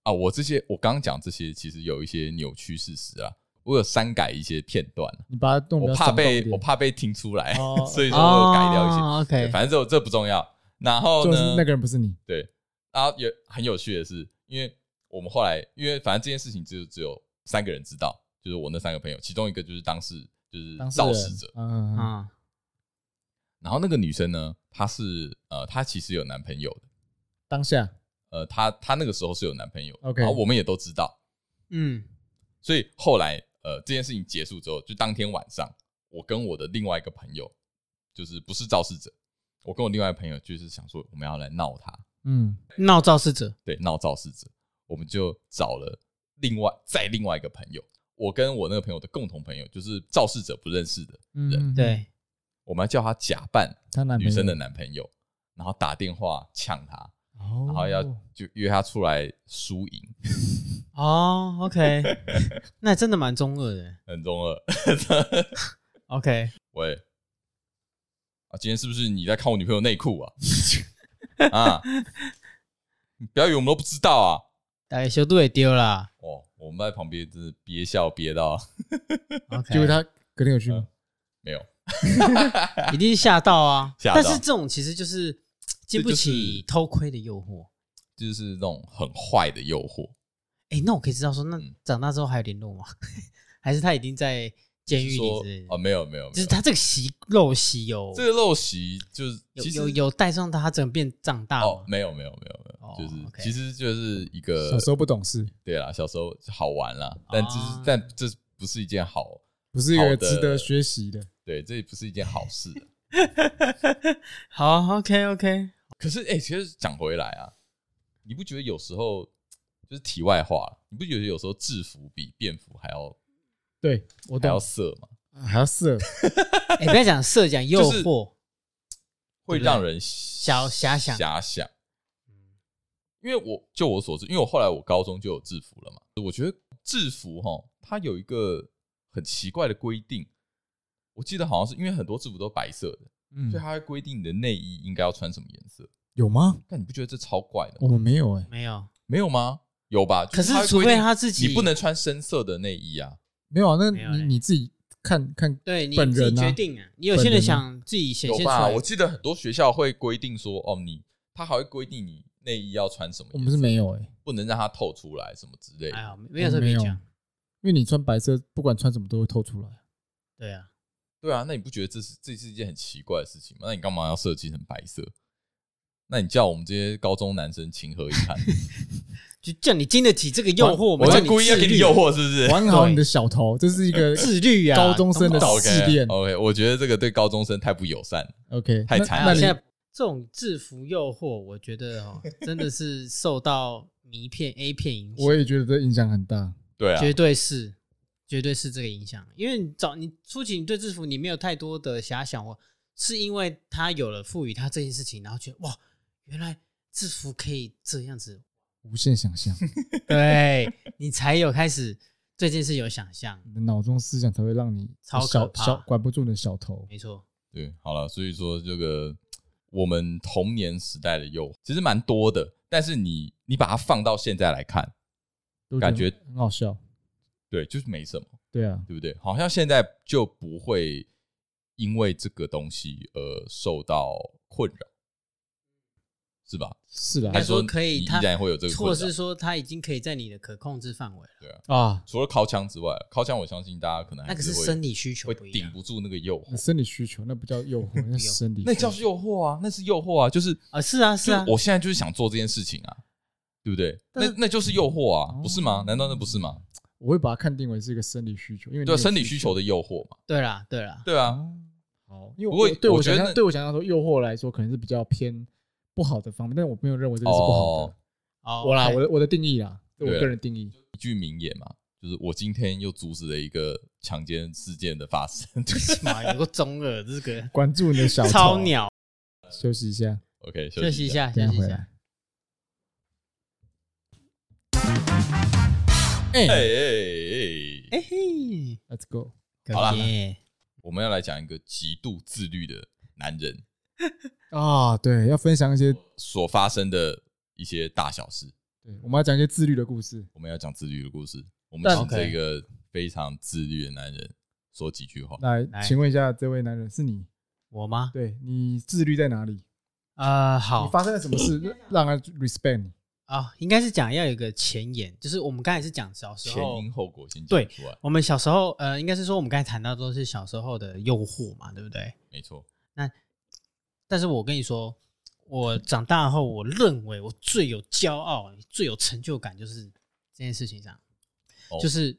啊，我这些我刚刚讲这些，其实有一些扭曲事实啊。我有删改一些片段，你把它动，我怕被我怕被听出来，<laughs> 所以说我有改掉一些。OK，反正这这不重要。然后呢，那个人不是你。对。然后有很有趣的是，因为我们后来，因为反正这件事情只有只有三个人知道，就是我那三个朋友，其中一个就是当事，就是肇事者。嗯嗯。然后那个女生呢，她是呃，她其实有男朋友的。当下。呃，她她那个时候是有男朋友，Okay. 然后我们也都知道，嗯，所以后来呃，这件事情结束之后，就当天晚上，我跟我的另外一个朋友，就是不是肇事者，我跟我另外一个朋友就是想说，我们要来闹他，嗯，闹肇事者，对，闹肇事者，我们就找了另外再另外一个朋友，我跟我那个朋友的共同朋友，就是肇事者不认识的人，嗯、对，我们要叫他假扮他女生的男朋友，然后打电话呛他。然后要就约他出来输赢 <laughs> 哦，OK，<laughs> 那真的蛮中二的，很中二。OK，<laughs> 喂，啊，今天是不是你在看我女朋友内裤啊？啊，你不要以为我们都不知道啊！大概修度也丢了。哦，我们在旁边就是憋笑憋到。<laughs> OK，结果他隔天有去吗？没有，<laughs> 一定吓到啊！吓到。但是这种其实就是。经不起偷窥的诱惑，就是那种很坏的诱惑。哎，那我可以知道说，那长大之后还有联络吗？<laughs> 还是他已经在监狱里之类的？哦，没有没有，就是他这个习陋习有这个陋习，就是有有有带上他整个变长大哦，没有没有没有没有，就是其实就是一个小时候不懂事，对啦，小时候好玩啦，但只是但这不是一件好，不是一个值得学习的，对，这也不是一件好事。<laughs> 好，OK OK。可是，哎、欸，其实讲回来啊，你不觉得有时候就是题外话，你不觉得有时候制服比便服还要对我还要色吗？还要色？<laughs> 哎、欸，不要讲色，讲诱惑，会让人小遐想遐想。因为我就我所知，因为我后来我高中就有制服了嘛，我觉得制服哈，它有一个很奇怪的规定，我记得好像是因为很多制服都白色的。嗯，所以它会规定你的内衣应该要穿什么颜色？有吗？但你不觉得这超怪的吗？我们没有哎，没有，没有吗？有吧？可是除非他自己，你不能穿深色的内衣啊。没有啊，那你你自己看看，对，你自己决定啊。你有些人想自己显现出来。我记得很多学校会规定说，哦，你他还会规定你内衣要穿什么。我们是没有哎，不能让它透出来什么之类的。哎呀，没有这么讲，因为你穿白色，不管穿什么都会透出来。对啊。对啊，那你不觉得这是这是一件很奇怪的事情吗？那你干嘛要设计成白色？那你叫我们这些高中男生情何以堪？<laughs> 就叫你经得起这个诱惑吗？我是故意要给你诱惑，是不是？玩好你的小头，这是一个自律啊，高中生的试炼。OK，我觉得这个对高中生太不友善了。OK，太残忍。那现在这种制服诱惑，我觉得哦，真的是受到迷片 A 片影响。我也觉得这影响很大。对啊，绝对是。绝对是这个影响，因为你早你初期你对制服你没有太多的遐想，或是因为他有了赋予他这件事情，然后觉得哇，原来制服可以这样子，无限想象，对你才有开始这件事有想象，你的脑中思想才会让你超可怕，小管不住你的小头，没错，对，好了，所以说这个我们童年时代的诱惑其实蛮多的，但是你你把它放到现在来看，感觉很好笑。对，就是没什么。对啊，对不对？好像现在就不会因为这个东西而受到困扰，是吧？是的，还说可以，依然会有这个困扰，或是说他已经可以在你的可控制范围了。对啊，啊，除了靠枪之外，靠枪我相信大家可能那个是生理需求，会顶不住那个诱惑。生理需求那不叫诱惑，那是生理，那叫诱惑啊，那是诱惑啊，就是啊，是啊，是啊，我现在就是想做这件事情啊，对不对？那那就是诱惑啊，不是吗？难道那不是吗？我会把它看定为是一个生理需求，因为对生理需求的诱惑嘛。对啦，对啦，对啊。好，因为我对我想象，对我想象说，诱惑来说可能是比较偏不好的方面，但是我没有认为这个是不好的。哦，我啦，我的我的定义啦，我个人定义，一句名言嘛，就是我今天又阻止了一个强奸事件的发生。<laughs> 妈呀，有个中二这个，关注你的小超鸟。休息一下，OK，休息一下，休息一下。哎。哎哎哎嘿，Let's go！好了，我们要来讲一个极度自律的男人 <laughs> 啊，对，要分享一些所发生的一些大小事。对，我们要讲一些自律的故事。我们要讲自律的故事。我们请这个非常自律的男人说几句话。来，请问一下，这位男人是你？我吗？对，你自律在哪里？啊，好，你发生了什么事让他 respect 你？啊、哦，应该是讲要有一个前言，就是我们刚才是讲小时候前因后果先对，我们小时候呃，应该是说我们刚才谈到都是小时候的诱惑嘛，对不对？没错。那但是我跟你说，我长大后，我认为我最有骄傲、最有成就感就是这件事情上，哦、就是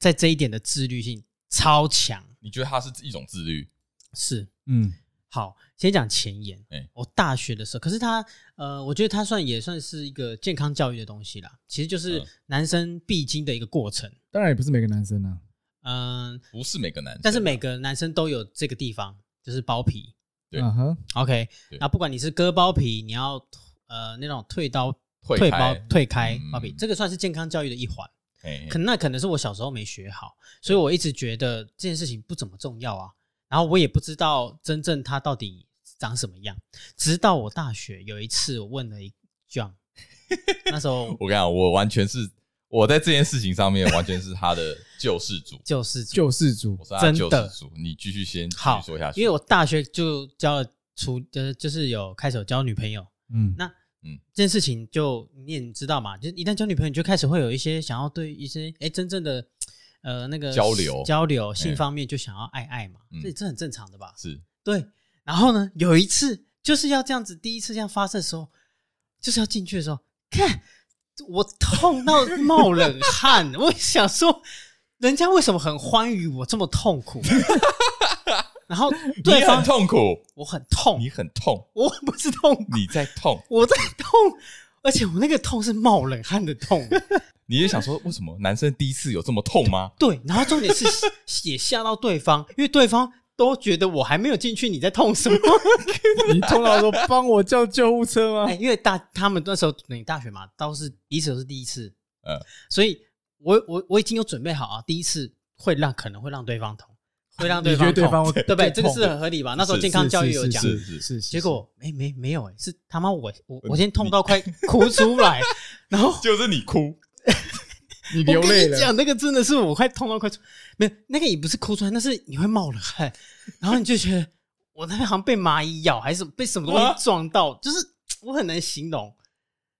在这一点的自律性超强。你觉得它是一种自律？是，嗯。好，先讲前言。欸、我大学的时候，可是他，呃，我觉得他算也算是一个健康教育的东西啦。其实就是男生必经的一个过程。当然也不是每个男生啊。嗯、呃，不是每个男生，但是每个男生都有这个地方，就是包皮。对，OK。那不管你是割包皮，你要呃那种退刀、退包、退开包皮，这个算是健康教育的一环。欸、可能那可能是我小时候没学好，所以我一直觉得这件事情不怎么重要啊。然后我也不知道真正它到底长什么样，直到我大学有一次我问了一 John，那时候 <laughs> 我跟你讲，我完全是我在这件事情上面完全是他的救世主，<laughs> 救世主，救世主，真的。你继续先好说下去，因为我大学就交了出，就是就是有开始有交女朋友，嗯，那嗯这件事情就你也知道嘛，就一旦交女朋友，你就开始会有一些想要对一些哎真正的。呃，那个交流交流性方面就想要爱爱嘛，这、欸、这很正常的吧？是对。然后呢，有一次就是要这样子，第一次这样发生的时候，就是要进去的时候，看我痛到 <laughs> 冒冷汗。我想说，人家为什么很欢愉我这么痛苦？<laughs> 然后对很痛苦，我很痛，你很痛，我不是痛苦，你在痛，我在痛，而且我那个痛是冒冷汗的痛。<laughs> 你也想说，为什么男生第一次有这么痛吗？对，然后重点是也吓到对方，因为对方都觉得我还没有进去，你在痛什么？<laughs> 你痛到说帮我叫救护车吗？哎，因为大他们那时候你大学嘛，都是彼此都是第一次，嗯，所以我我我已经有准备好啊，第一次会让可能会让对方痛，会让对方痛，对不对？这个是很合理吧？那时候健康教育有讲，是是是，结果没没没有哎，是他妈我我我先痛到快哭出来，然后 <laughs> 就是你哭。<laughs> 你流泪了。讲那个真的是我快痛到快出，没有那个也不是哭出来，那是你会冒冷汗，<laughs> 然后你就觉得我那边好像被蚂蚁咬，还是被什么东西 <laughs> 撞到，啊、就是我很难形容。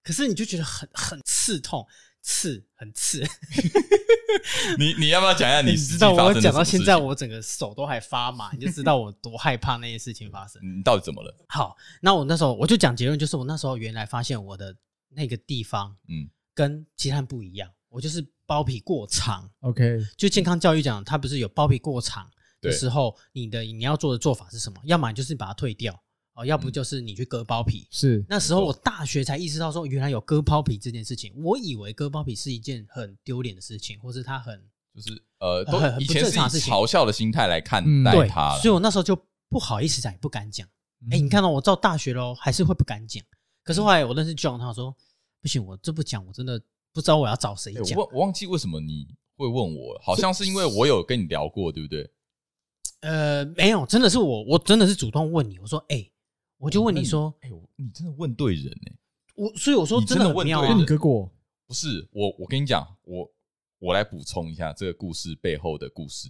可是你就觉得很很刺痛，刺很刺。<laughs> 你你要不要讲一下你？你知道我讲到现在，我整个手都还发麻，你就知道我多害怕那些事情发生。你到底怎么了？好，那我那时候我就讲结论，就是我那时候原来发现我的那个地方，嗯。跟其他人不一样，我就是包皮过长。OK，就健康教育讲，他不是有包皮过长的时候，你的你要做的做法是什么？要么就是把它退掉哦，要不就是你去割包皮。是那时候我大学才意识到说，原来有割包皮这件事情。我以为割包皮是一件很丢脸的事情，或是他很就是呃，都以前是以嘲笑的心态来看待他，所以我那时候就不好意思讲，也不敢讲。哎，你看到我到大学喽，还是会不敢讲。可是后来我认识 John，他说。不行，我这不讲，我真的不知道我要找谁讲。我我忘记为什么你会问我，好像是因为我有跟你聊过，对不对？<tsk> 呃，没有，真的是我，我真的是主动问你，我说，哎，我就问你说，哎，你真的问对人呢。我所以我说真的问对人。你哥过？不是我，我跟你讲，我我来补充一下这个故事背后的故事。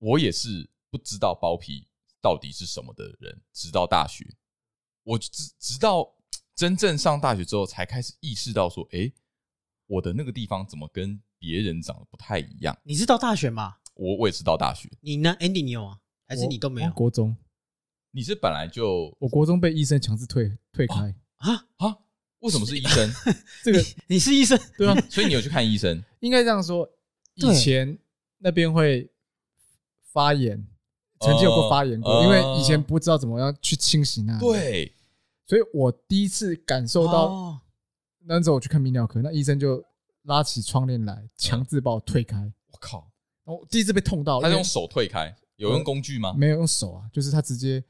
我也是不知道包皮到底是什么的人，直到大学，我直直到。<tsk> 真正上大学之后，才开始意识到说：“哎、欸，我的那个地方怎么跟别人长得不太一样？”你是到大学吗？我我也是到大学。你呢，Andy？你有啊？还是你都没有？国中？你是本来就……我国中被医生强制退退开啊啊！为什么是医生？<laughs> 这个你是医生对啊？<laughs> 所以你有去看医生？应该这样说。以前那边会发炎，曾经有过发炎过，因为以前不知道怎么样去清洗那。对。所以我第一次感受到，那时候我去看泌尿科，那医生就拉起窗帘来，强制把我推开。我靠！我第一次被痛到，他是用手推开，有用工具吗？没有用手啊，就是他直接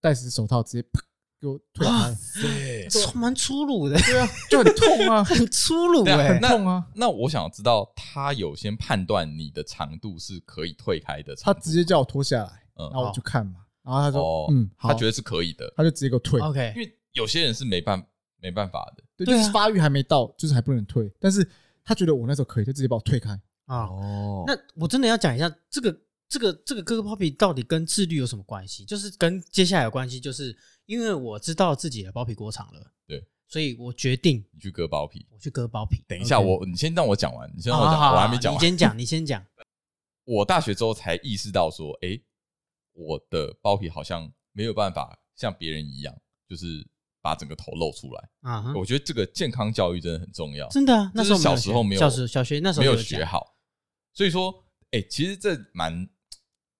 戴死手套，直接啪给我推开。对，<laughs> 蛮粗鲁的，对啊，就很痛啊，<laughs> 很粗鲁哎，很痛啊。那我想知道，他有先判断你的长度是可以退开的，他直接叫我脱下来，然后我就看嘛。然后他说：“嗯，他觉得是可以的，他就直接给我退。OK，因为有些人是没办没办法的，对，就是发育还没到，就是还不能退。但是他觉得我那时候可以，就直接把我退开。啊，哦，那我真的要讲一下这个这个这个割包皮到底跟自律有什么关系？就是跟接下来有关系，就是因为我知道自己的包皮过长了，对，所以我决定你去割包皮，我去割包皮。等一下，我你先让我讲完，你先让我讲，我还没讲完。你先讲，你先讲。<laughs> 我大学之后才意识到说，哎，我的包皮好像。没有办法像别人一样，就是把整个头露出来啊！我觉得这个健康教育真的很重要，真的啊。那时候小时候没有，小学小学那时候没有学好，所以说，哎，其实这蛮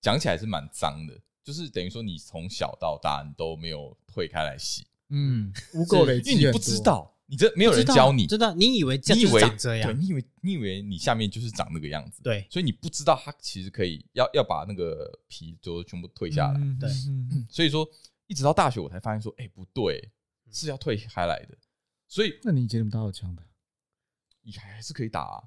讲起来是蛮脏的，就是等于说你从小到大你都没有退开来洗，嗯，污垢累积，因为你不知道。你这没有人教你，真的？你以为这样就是长这样？对，你以为你以为你下面就是长那个样子？对，所以你不知道它其实可以要要把那个皮就全部退下来。对，所以说一直到大学我才发现说，哎，不对，是要退开来的。所以，那你以前怎么打手枪的？你还是可以打啊？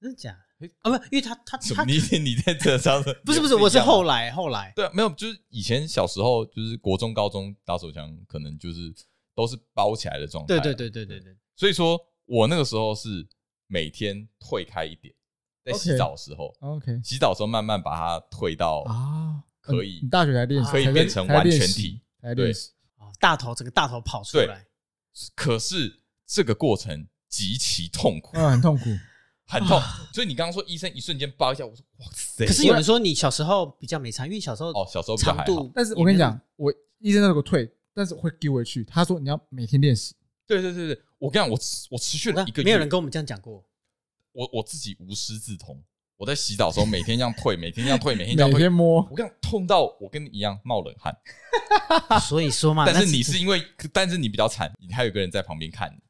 真的假的？啊，不，因为他他他，你你在这上的不是不是，我是后来后来，对，没有，就是以前小时候就是国中高中打手枪，可能就是。都是包起来的状态。对对对对对对。所以说我那个时候是每天退开一点，在洗澡的时候，OK，洗澡的时候慢慢把它退到啊，可以。你大学才练，可以变成完全体，对。大头整个大头跑出来。可是这个过程极其痛苦，嗯很痛苦，很痛。所以你刚刚说医生一瞬间抱一下，我说哇塞。可是有人说你小时候比较没差，因为小时候哦，小时候比较还好。但是我跟你讲，我医生那个退。但是会丢回去。他说你要每天练习。对对对对，我跟你讲，我我持续了一个月，没有人跟我们这样讲过。我我自己无师自通。我在洗澡的时候，每天这样退，<laughs> 每天这样退，每天这样退。每天摸。我跟你讲，痛到我跟你一样冒冷汗。<laughs> 所以说嘛，但是你是因为，但是你比较惨，你还有个人在旁边看你。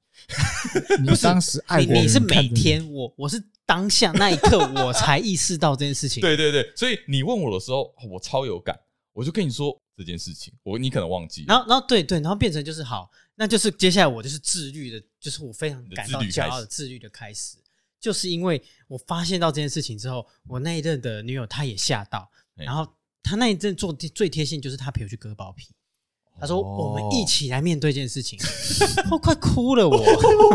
<laughs> 你当时爱你，你是每天，我我是当下那一刻我才意识到这件事情。对对对，所以你问我的时候，我超有感，我就跟你说。这件事情，我你可能忘记，然后然后对对，然后变成就是好，那就是接下来我就是自律的，就是我非常感到骄傲的自律的开始，就是因为我发现到这件事情之后，我那一任的女友她也吓到，然后她那一阵做最贴心就是她陪我去割包皮，她说我们一起来面对这件事情，我快哭了，我。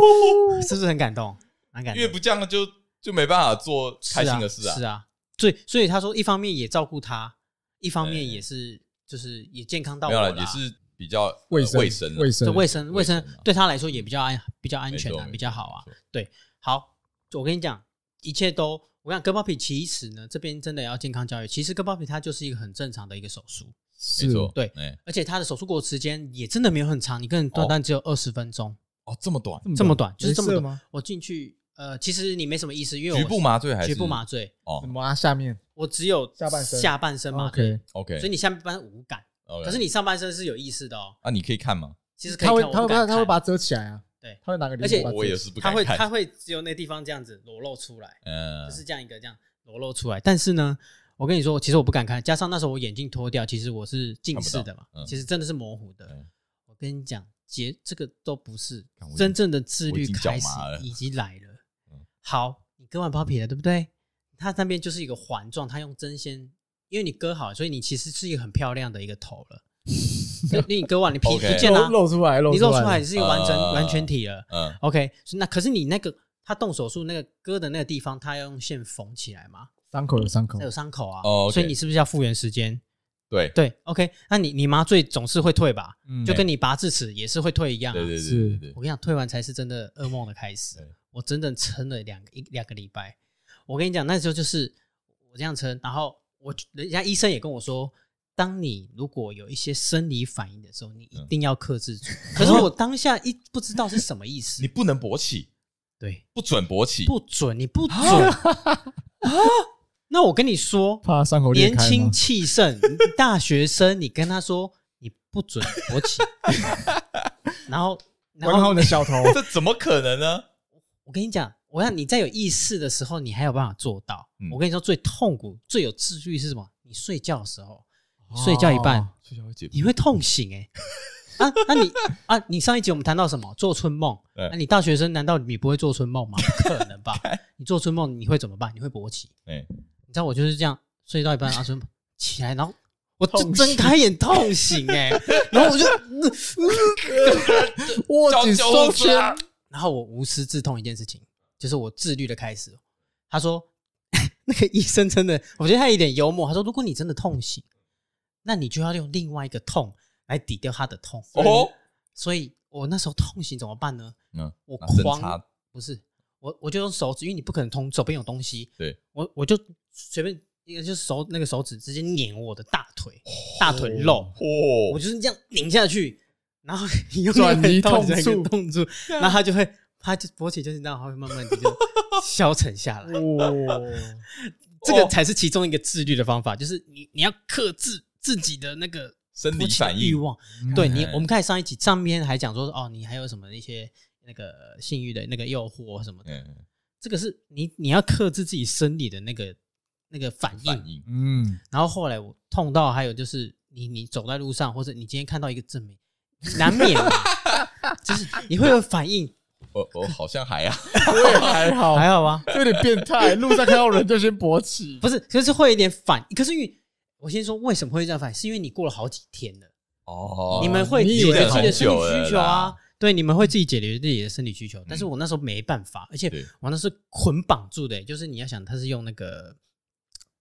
<laughs> 是不是很感动？蛮感动，因为不这样就就没办法做开心的事啊，是啊，所以所以她说一方面也照顾她，一方面也是。就是也健康到我了，也是比较卫生、卫生、卫生、卫生、卫生，对他来说也比较安、比较安全啊，比较好啊。对，好，我跟你讲，一切都，我跟你讲，割包皮其实呢，这边真的要健康教育。其实割包皮它就是一个很正常的一个手术，没错，对，而且它的手术过时间也真的没有很长，你可能短短只有二十分钟。哦，这么短，这么短，就是这么短吗？我进去，呃，其实你没什么意思，因为局部麻醉还是局部麻醉？哦，麻下面。我只有下半身，下半身麻醉，OK，所以你下半身无感，可是你上半身是有意识的哦。啊，你可以看吗？其实他会，他会，他会把它遮起来啊。对，他会拿个，而且我也是不敢看，他会，他会只有那地方这样子裸露出来，嗯，就是这样一个这样裸露出来。但是呢，我跟你说，其实我不敢看，加上那时候我眼镜脱掉，其实我是近视的嘛，其实真的是模糊的。我跟你讲，结这个都不是真正的自律开始，已经来了。好，你割完包皮了，对不对？它那边就是一个环状，它用针线，因为你割好，所以你其实是一个很漂亮的一个头了。<laughs> 你你割完，你皮不见了，露出来，你露出来你是一个完整完全体了。嗯，OK，那可是你那个他动手术那个割的那个地方，他要用线缝起来吗？伤口有伤口，有伤口啊。哦，所以你是不是要复原时间？对对，OK，那你你麻醉总是会退吧？就跟你拔智齿也是会退一样。对对对对，我跟你讲，退完才是真的噩梦的开始。我整整撑了两个一两个礼拜。我跟你讲，那时候就是我这样撑，然后我人家医生也跟我说，当你如果有一些生理反应的时候，你一定要克制住。<laughs> 可是我当下一不知道是什么意思，你不能勃起，<laughs> 对，不准勃起，不准，你不准啊！那我跟你说，怕伤口年轻气盛，大学生，你跟他说你不准勃起，<laughs> 然后然后你的小头，这怎么可能呢？我跟你讲。我让你在有意识的时候，你还有办法做到。我跟你说，最痛苦、最有自律是什么？你睡觉的时候，睡觉一半，你会痛醒哎！<laughs> 啊，那你啊，你上一集我们谈到什么？做春梦。那你大学生难道你不会做春梦吗？<laughs> 不可能吧？<laughs> 你做春梦你会怎么办？你会勃起。哎你知道我就是这样睡到一半，阿春起来，然后我就睁开眼痛醒哎，然后我就握紧双拳，然后我无师自通一件事情。就是我自律的开始。他说，那个医生真的，我觉得他有点幽默。他说，如果你真的痛醒，那你就要用另外一个痛来抵掉他的痛。哦，所以我那时候痛醒怎么办呢？嗯，我狂不是我，我就用手指，因为你不可能通手边有东西。对，我我就随便一个，就是手那个手指直接碾我的大腿，大腿肉。哦，我就是这样拧下去，然后 <laughs> 用转移痛处，痛处，然后他就会。他就勃起就是那样，它会慢慢的就消沉下来。<laughs> 哦，这个才是其中一个自律的方法，就是你你要克制自己的那个生理反应欲望。对你，我们看上一集上面还讲说，哦，你还有什么一些那个性欲的那个诱惑什么的。这个是你你要克制自己生理的那个那个反应。嗯，然后后来我痛到还有就是你你走在路上，或者你今天看到一个正面，难免 <laughs> 就是你会有反应。我我好像还啊，我也还好，还好吧，有点变态。路上看到人就先勃起，不是，就是会有点反。可是因为我先说为什么会这样反应，是因为你过了好几天了哦，你们会解决自己的生理需求啊，对，你们会自己解决自己的生理需求。但是我那时候没办法，而且我那是捆绑住的，就是你要想，它是用那个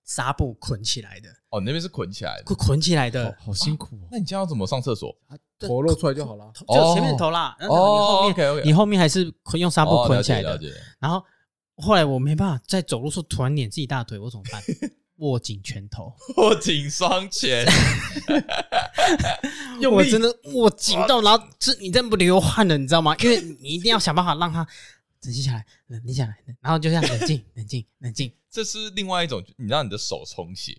纱布捆起来的。哦，那边是捆起来的，捆起来的，好辛苦。那你这样要怎么上厕所？头露出来就好了，就前面头啦，然后你后面，你后面还是用纱布捆起来的。然后后来我没办法在走路时候突然碾自己大腿，我怎么办？<laughs> 握紧拳头，握紧双拳，<laughs> 用我真的握紧到，然后这你真不流汗了，你知道吗？因为你一定要想办法让它冷静下来，冷静下来，然后就这样冷静，冷静，冷静。这是另外一种，你让你的手充血。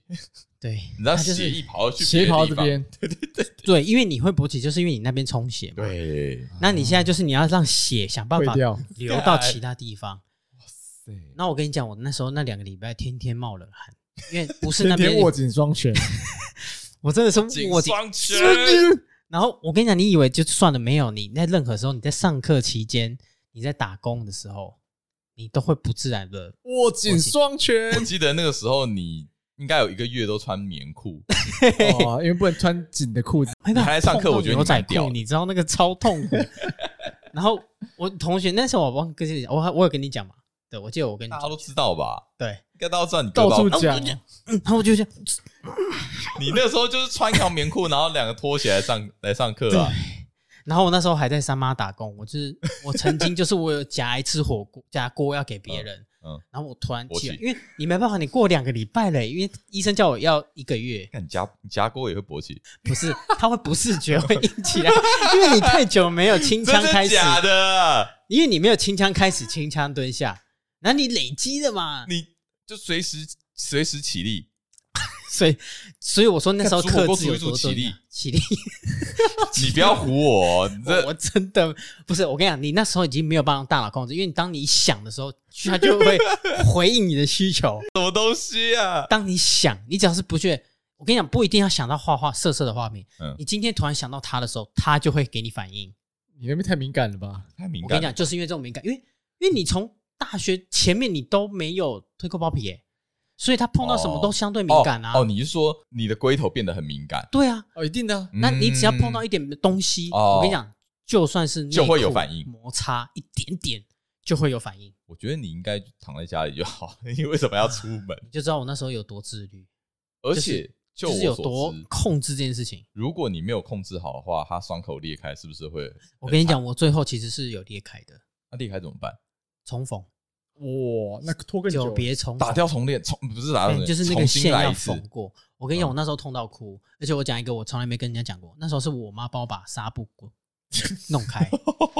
对，<laughs> 你知道血液跑去血跑这边，对对对对，因为你会勃起，就是因为你那边充血嘛。对，那你现在就是你要让血想办法流到其他地方。哇塞！那我跟你讲，我那时候那两个礼拜天天冒冷汗，因为不是 <laughs> 那边握紧双拳，<laughs> 我真的是握紧双拳。<laughs> 然后我跟你讲，你以为就算了，没有你在任何时候，你在上课期间，你在打工的时候，你都会不自然的握紧双拳。我记得那个时候你。应该有一个月都穿棉裤，哦，因为不能穿紧的裤子。你还来上课，我觉得牛仔裤，你知道那个超痛苦。然后我同学那时候我忘跟你讲，我我有跟你讲嘛？对，我记得我跟你讲，大家都知道吧？对，应该大家都知道你到处讲。然后我就这样，你那时候就是穿一条棉裤，然后两个拖鞋来上来上课啊。然后我那时候还在三妈打工，我就是我曾经就是我有夹一次火锅 <laughs> 夹锅要给别人。嗯，然后我突然起来，因为你没办法，你过两个礼拜嘞，因为医生叫我要一个月。看你夹你夹锅也会勃起？不是，他会不自觉会硬起来，<laughs> 因为你太久没有清腔开始。假的，因为你没有清腔开始清腔蹲下，那你累积的嘛，你就随时随时起立。<laughs> 所以，所以我说那时候克制有多起立。<laughs> 起立，<laughs> 你不要唬我，你这我真的不是。我跟你讲，你那时候已经没有办法大脑控制，因为当你想的时候，它就会回应你的需求。什么东西啊？当你想，你只要是不去，我跟你讲，不一定要想到画画色色的画面。嗯，你今天突然想到它的时候，它就会给你反应。你那边太敏感了吧？太敏感。我跟你讲，就是因为这种敏感，因为因为你从大学前面你都没有推过包皮耶。所以他碰到什么都相对敏感啊！哦，你是说你的龟头变得很敏感？对啊，哦，一定的。那你只要碰到一点东西，我跟你讲，就算是就会有反应，摩擦一点点就会有反应。我觉得你应该躺在家里就好，<laughs> 你为什么要出门？<laughs> 你就知道我那时候有多自律，而且就是有多控制这件事情。如果你没有控制好的话，它伤口裂开是不是会？我跟你讲，我最后其实是有裂开的。那裂开怎么办？重逢。哇，那拖更久，别重打掉重练，重不是打掉，就是那个线要缝过。我跟你讲，我那时候痛到哭，而且我讲一个我从来没跟人家讲过，那时候是我妈帮我把纱布 <laughs> 弄开，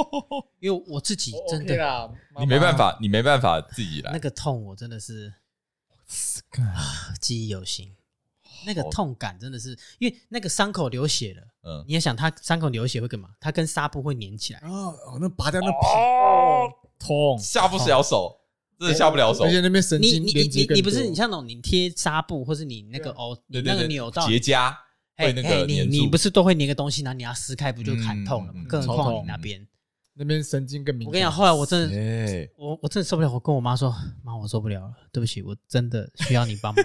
<laughs> 因为我自己真的，你没办法，你没办法自己来。那个痛我真的是记忆犹新，那个痛感真的是，因为那个伤口流血了，嗯，你要想它伤口流血会干嘛？它跟纱布会粘起来。哦，那拔掉那皮，痛，下不了手。真的下不了手，而且那边神经你你你你不是你像那种你贴纱布，或是你那个哦，你那个扭到结痂，会那个你你不是都会粘个东西，然后你要撕开，不就砍痛了吗？更何况你那边那边神经更敏感。我跟你讲，后来我真的，我我真的受不了，我跟我妈说，妈，我受不了了，对不起，我真的需要你帮忙，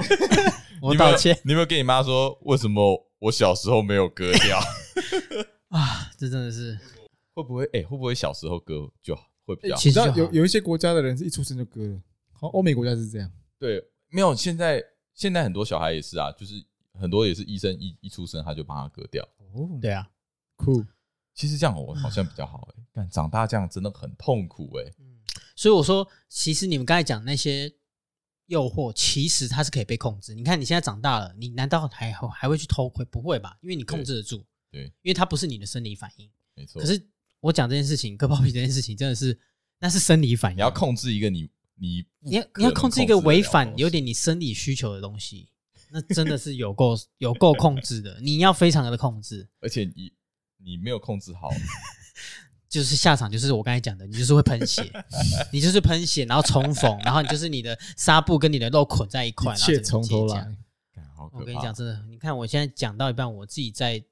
我道歉。你有没有跟你妈说，为什么我小时候没有割掉？啊，这真的是会不会？哎，会不会小时候割就好？会比较，其实有有一些国家的人是一出生就割了，好，欧美国家是这样。对，没有，现在现在很多小孩也是啊，就是很多也是医生一一出生他就帮他割掉。哦，对啊，酷。其实这样我好像比较好哎，但长大这样真的很痛苦哎。嗯，所以我说，其实你们刚才讲那些诱惑，其实它是可以被控制。你看你现在长大了，你难道还还会去偷窥？不会吧？因为你控制得住。对，因为它不是你的生理反应。没错。可是。我讲这件事情，割包皮这件事情，真的是那是生理反应。你要控制一个你你你要你要控制一个违反有点你生理需求的东西，那真的是有够有够控制的。你要非常的控制，而且你你没有控制好，<laughs> 就是下场就是我刚才讲的，你就是会喷血，你就是喷血，然后重缝，然后你就是你的纱布跟你的肉捆在一块，然后从头来。我跟你讲，真的，你看我现在讲到一半，我自己在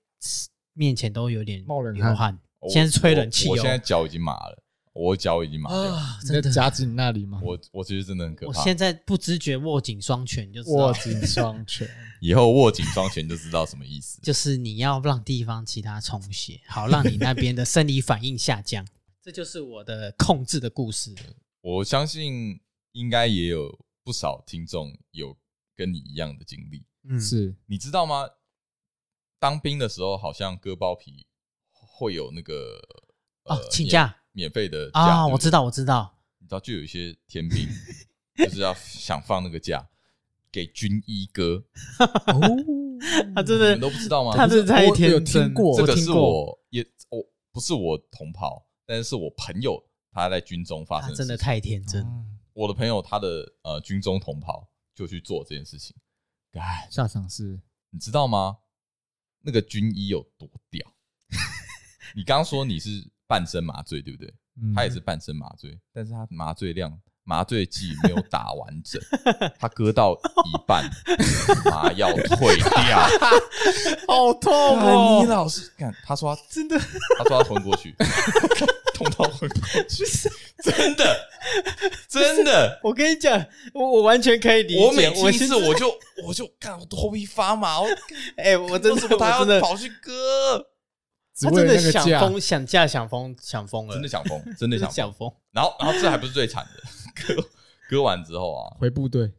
面前都有点冒冷汗。现在是吹冷气，我现在脚已经麻了，我脚已经麻了。真的夹紧那里吗？我我其实真的很可怕。我现在不知觉握紧双拳，就是握紧双 <laughs> 拳。以后握紧双拳就知道什么意思，就是你要让地方其他充血，好让你那边的生理反应下降。这就是我的控制的故事。我相信应该也有不少听众有跟你一样的经历。嗯，是你知道吗？当兵的时候，好像割包皮会有那个哦，请假。免费的啊，我知道，我知道，你知道，就有一些天兵 <laughs> 就是要想放那个假给军医哥。<laughs> 哦，他真的你都不知道吗？他是在有听过，这个是我也我不是我同袍，但是是我朋友他在军中发生，真的太天真。我的朋友他的呃军中同袍就去做这件事情。哎，下场是，你知道吗？那个军医有多屌？你刚刚说你是半身麻醉，对不对？嗯、他也是半身麻醉，但是他麻醉量、麻醉剂没有打完整，他割到一半，麻药退掉，<laughs> 好痛哦！你老师看，他说他真的，他说他昏过去。痛到昏过去，真的，真的。我跟你讲，我我完全可以理解。我每次我就我就看我头皮发麻。<laughs> 哎，我真的他要跑去割，他真的想疯，想架，想疯，想疯了，真的想疯，真的 <laughs> 想想疯。然后，然后这还不是最惨的，<laughs> 割割完之后啊，回部队，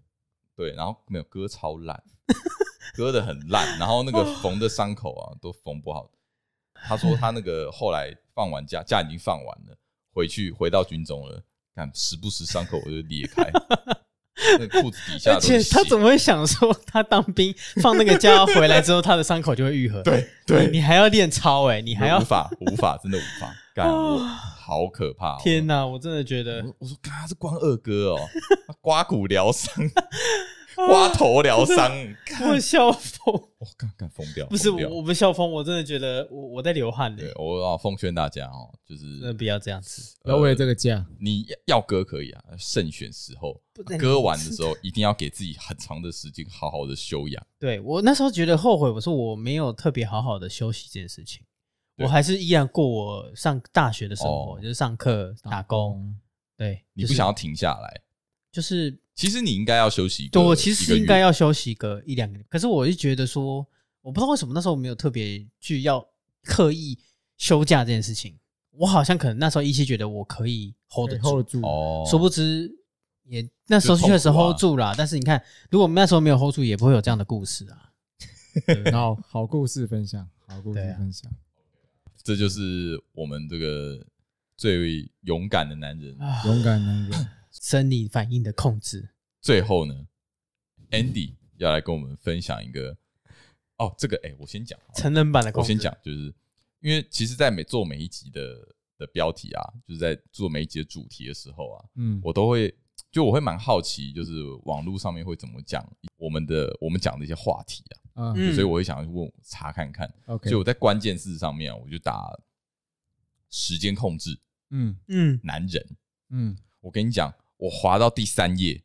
对，然后没有割超烂，<laughs> 割的很烂，然后那个缝的伤口啊都缝不好。他说他那个后来。放完假，假已经放完了，回去回到军中了。看时不时伤口我就裂开，那裤子底下。而且他怎么会想说，他当兵放那个假回来之后，他的伤口就会愈合？对对，你还要练操哎，你还要无法无法，真的无法干，好可怕！天哪，我真的觉得，我说，嘎是关二哥哦，刮骨疗伤。<laughs> 刮头疗伤，我笑疯，我刚刚疯掉。不是我，我不笑疯，我真的觉得我我在流汗的。我要奉劝大家哦，就是真的不要这样子，不要为了这个价。你要割可以啊，慎选时候。割完的时候一定要给自己很长的时间，好好的休养。对，我那时候觉得后悔，我说我没有特别好好的休息这件事情，我还是依然过我上大学的生活，就是上课打工。对，你不想要停下来，就是。其实你应该要休息，对，我其实应该要休息个一两个。可是我就觉得说，我不知道为什么那时候没有特别去要刻意休假这件事情。我好像可能那时候依稀觉得我可以 hold 得住，哦，殊不知也那时候确实 hold 住了。但是你看，如果我们那时候没有 hold 住，也不会有这样的故事啊。<laughs> 然后好故事分享，好故事分享，这就是我们这个最勇敢的男人，<laughs> 勇敢男人。生理反应的控制。最后呢，Andy 要来跟我们分享一个哦，这个哎、欸，我先讲成人版的控制。我先讲，就是因为其实，在每做每一集的的标题啊，就是在做每一集的主题的时候啊，嗯，我都会就我会蛮好奇，就是网络上面会怎么讲我们的我们讲的一些话题啊，嗯，所以我会想要问查看看。OK，所以我在关键字上面我就打时间控制，嗯。嗯，男人，嗯，我跟你讲。我滑到第三页，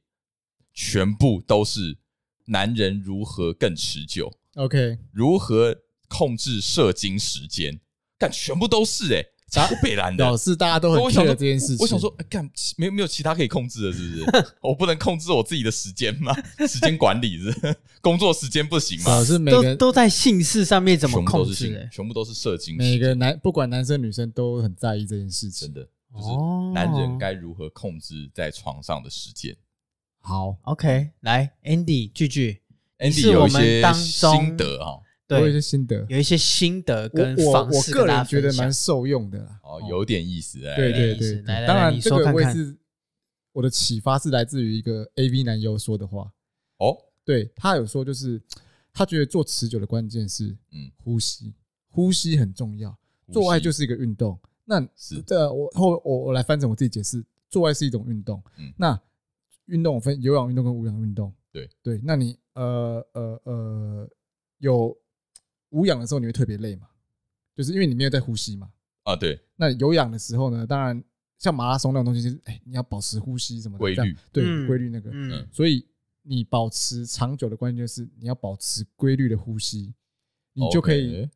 全部都是男人如何更持久。OK，如何控制射精时间？干，全部都是哎、欸，超北蓝的。老师，大家都很 care 这件事情。我想说，干，没有没有其他可以控制的，是不是？<laughs> 我不能控制我自己的时间吗？时间管理是工作时间不行吗？老师，每个都都在姓氏上面怎么控制？全部都是，全部都是射精。每个男不管男生女生都很在意这件事情，真的。就是男人该如何控制在床上的时间？好，OK，来，Andy，句句，Andy 有一些心得啊，对，有一些心得，有一些心得跟方式，我个人觉得蛮受用的啦。哦，有点意思，对对对，当然这个会是我的启发是来自于一个 AV 男优说的话。哦，对，他有说就是他觉得做持久的关键是嗯呼吸，呼吸很重要，做爱就是一个运动。那是这我后我我来翻成我自己解释，做爱是一种运动。嗯，那运动分有氧运动跟无氧运动。对对，那你呃呃呃有无氧的时候你会特别累嘛？就是因为你没有在呼吸嘛。啊，对。那有氧的时候呢，当然像马拉松那种东西，就是哎，你要保持呼吸什么的规律，对规律那个。嗯。所以你保持长久的关键是你要保持规律的呼吸，你就可以。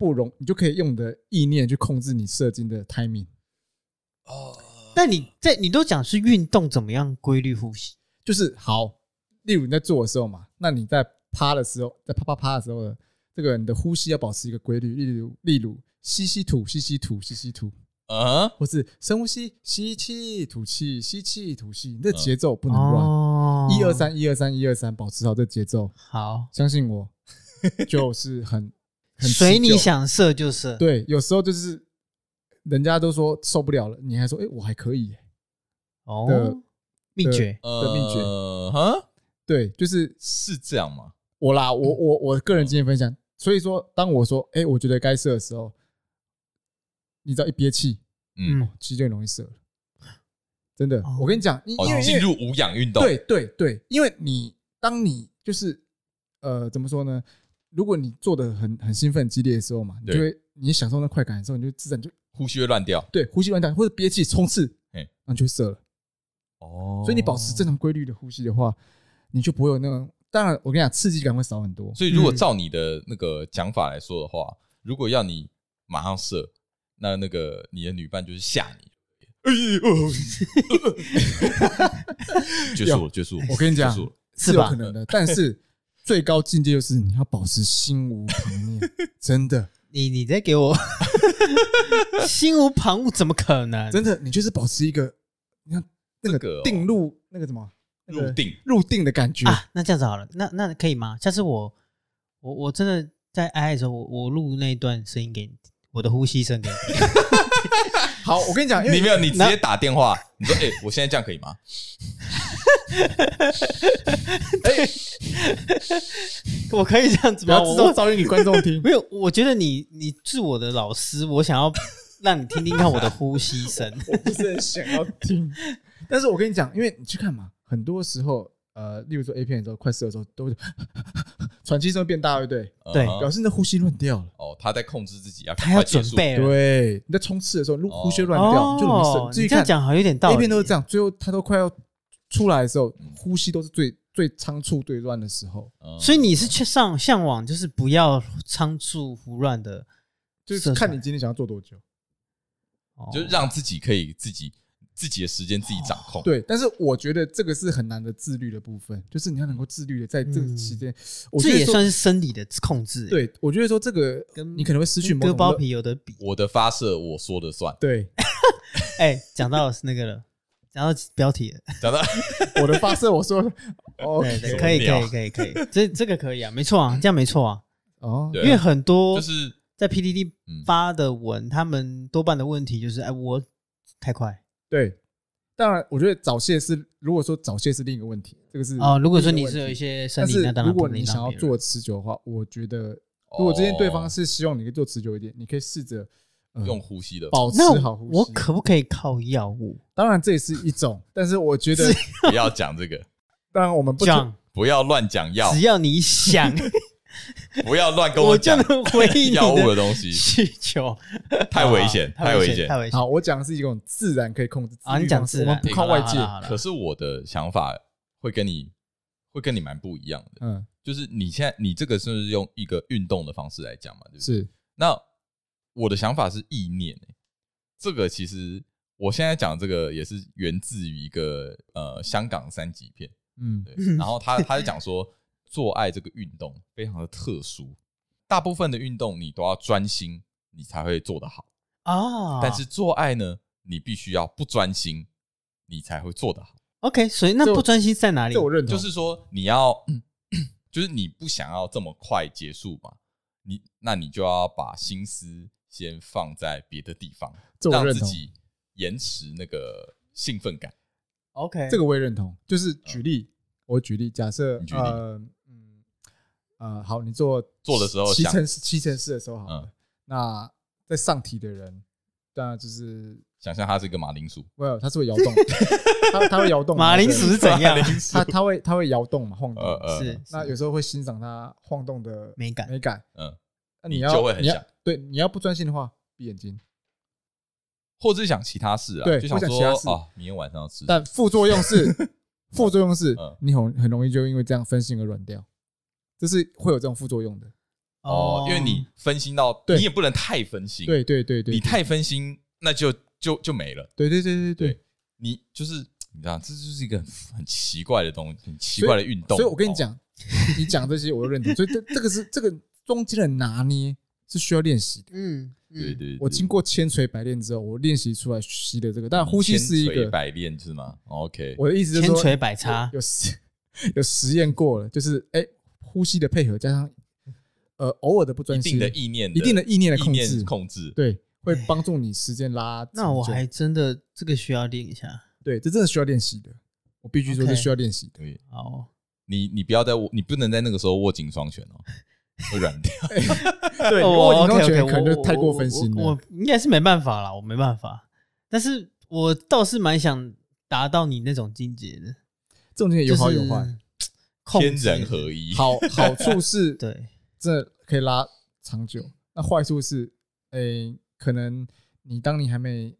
不容，你就可以用你的意念去控制你射精的 timing。哦，那你在你都讲是运动怎么样规律呼吸，就是好。例如你在做的时候嘛，那你在趴的时候，在啪啪啪的时候呢，这个你的呼吸要保持一个规律。例如，例如吸吸吐，吸吸吐，吸吸吐，啊，或是深呼吸，吸气吐气，吸气吐气，你的节奏不能乱。一二三，一二三，一二三，保持好这节奏。好，相信我，<laughs> 就是很。随你想射就射，对，有时候就是人家都说受不了了，你还说哎，我还可以，哦，秘诀的秘诀，哈，对，就是是这样吗？我啦，我我我个人经验分享，所以说当我说哎，我觉得该射的时候，你只要一憋气，嗯，其实就容易射了，真的，我跟你讲，因为进入无氧运动，对对对，因为你当你就是呃，怎么说呢？如果你做的很很兴奋、激烈的时候嘛，你就会你享受那快感的时候，你就自然就呼吸会乱掉，对，呼吸乱掉或者憋气冲刺，哎，那就会射了。哦，所以你保持正常规律的呼吸的话，你就不会有那种。当然，我跟你讲，刺激感会少很多。所以，如果照你的那个讲法来说的话，如果要你马上射，那那个你的女伴就是吓你。<laughs> 哎呦，<laughs> 结束了，结束了。我跟你讲，是有可能的，<laughs> 但是。最高境界就是你要保持心无旁骛，<laughs> 真的。你你在给我 <laughs> 心无旁骛，怎么可能？真的，你就是保持一个，你看那个定入那个什么入定入定的感觉啊。那这样子好了，那那可以吗？下次我我我真的在爱爱的时候，我我录那一段声音给你，我的呼吸声给你。<laughs> 好，我跟你讲，你没有，你直接打电话，你说，哎，我现在这样可以吗？<laughs> 哎，我可以这样子吗？我要噪音给观众听。没有，我觉得你你是我的老师，我想要让你听听看我的呼吸声。我不是很想要听，<laughs> 但是我跟你讲，因为你去看嘛，很多时候，呃，例如说 A 片的时候，快射的时候，都会喘气声变大，对不对？对，表示你的呼吸乱掉了。哦，他在控制自己，要他要准备了。对，你在冲刺的时候，如果呼吸乱掉，就容易射。自己这样讲好像有点道理。A 片都是这样，最后他都快要。出来的时候，呼吸都是最最仓促、最乱的时候。所以你是去上向往，就是不要仓促胡乱的，就是看你今天想要做多久，就是让自己可以自己自己的时间自己掌控。对，但是我觉得这个是很难的自律的部分，就是你要能够自律的在这个期间，这也算是生理的控制。对，我觉得说这个跟你可能会失去割包皮有的比，我的发射我说的算。对，<laughs> 哎，讲到是那个了。讲到标题了，讲到 <laughs> 我的发射，我说，<laughs> 哦，对对，可以可以可以可以，这这个可以啊，没错啊，这样没错啊，哦，因为很多就是在 PDD 发的文，他们多半的问题就是，哎，我太快，对，当然，我觉得早泄是，如果说早泄是另一个问题，这个是哦，如果说你是有一些身体，那当然，如果你想要做持久的话，我觉得，如果今天对方是希望你可以做持久一点，你可以试着。用呼吸的保持好呼吸，我可不可以靠药物？当然这也是一种，但是我觉得不要讲这个。当然我们不讲，不要乱讲药。只要你想，<laughs> <laughs> 不要乱跟我讲药物的东西。需求 <laughs> 太危险，太危险，太危险。好，我讲的是一种自然可以控制。啊，你讲自然，不靠外界。可是我的想法会跟你会跟你蛮不一样的。嗯，就是你现在你这个是用一个运动的方式来讲嘛？就是那。我的想法是意念，欸，这个其实我现在讲这个也是源自于一个呃香港三级片，嗯，对，然后他他就讲说做爱这个运动非常的特殊，大部分的运动你都要专心，你才会做得好啊，但是做爱呢，你必须要不专心，你才会做得好。OK，所以那不专心在哪里？我认同，就是说你要，<coughs> 就是你不想要这么快结束嘛，你那你就要把心思。先放在别的地方，让自己延迟那个兴奋感。OK，这个我也认同。就是举例，我举例，假设呃嗯呃好，你做做的时候，七乘七乘四的时候好了。那在上体的人，当然就是想象它是一个马铃薯，没有，它是会摇动，<laughs> 它它会摇动。马铃薯是怎样？它它会它会摇动嘛，晃动。是。那有时候会欣赏它晃动的美感，美感。嗯。那你要你要对你要不专心的话，闭眼睛，或者是想其他事啊，对，就想说啊，明天晚上要吃。但副作用是，<laughs> 副作用是，你很很容易就因为这样分心而软掉，这是会有这种副作用的。哦，因为你分心到，你也不能太分心。对对对对，你太分心，那就就就没了。对对对对对，你就是你知道，这就是一个很奇怪的东西，很奇怪的运动。所以我跟你讲，你讲这些我都认同。所以这这个是这个中间的拿捏是需要练习的。嗯，对对。我经过千锤百炼之后，我练习出来吸的这个，但呼吸是一个百炼是吗？OK，我的意思就是说千锤百插，有实有实验过了，就是哎，呼吸的配合加上。呃，偶尔的不专心，一定的意念，一定的意念的控制，控制，对，会帮助你时间拉。那我还真的这个需要练一下，对，这真的需要练习的。我必须说，是需要练习的。对，好，你你不要在握，你不能在那个时候握紧双拳哦，<laughs> 会软掉。<laughs> 对，握紧双拳可能就太过分心了。我应该是没办法了，我没办法。但是我倒是蛮想达到你那种境界的。这种境界有好有坏，天人合一。好 <laughs> 好处是，对。这可以拉长久，那坏处是，诶、欸，可能你当你还没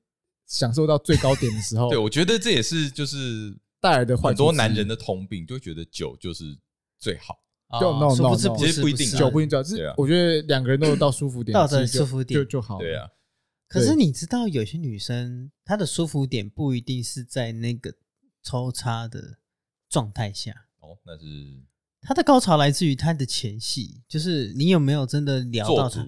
享受到最高点的时候，对，我觉得这也是就是带来的坏处。很多男人的通病，就觉得酒就是最好。就 no no no，其实不一定，酒不一定要。是我觉得两个人都有到舒服点，到的舒服点就就好。对啊。可是你知道，有些女生她的舒服点不一定是在那个抽插的状态下。哦，那是。他的高潮来自于他的前戏，就是你有没有真的撩到他，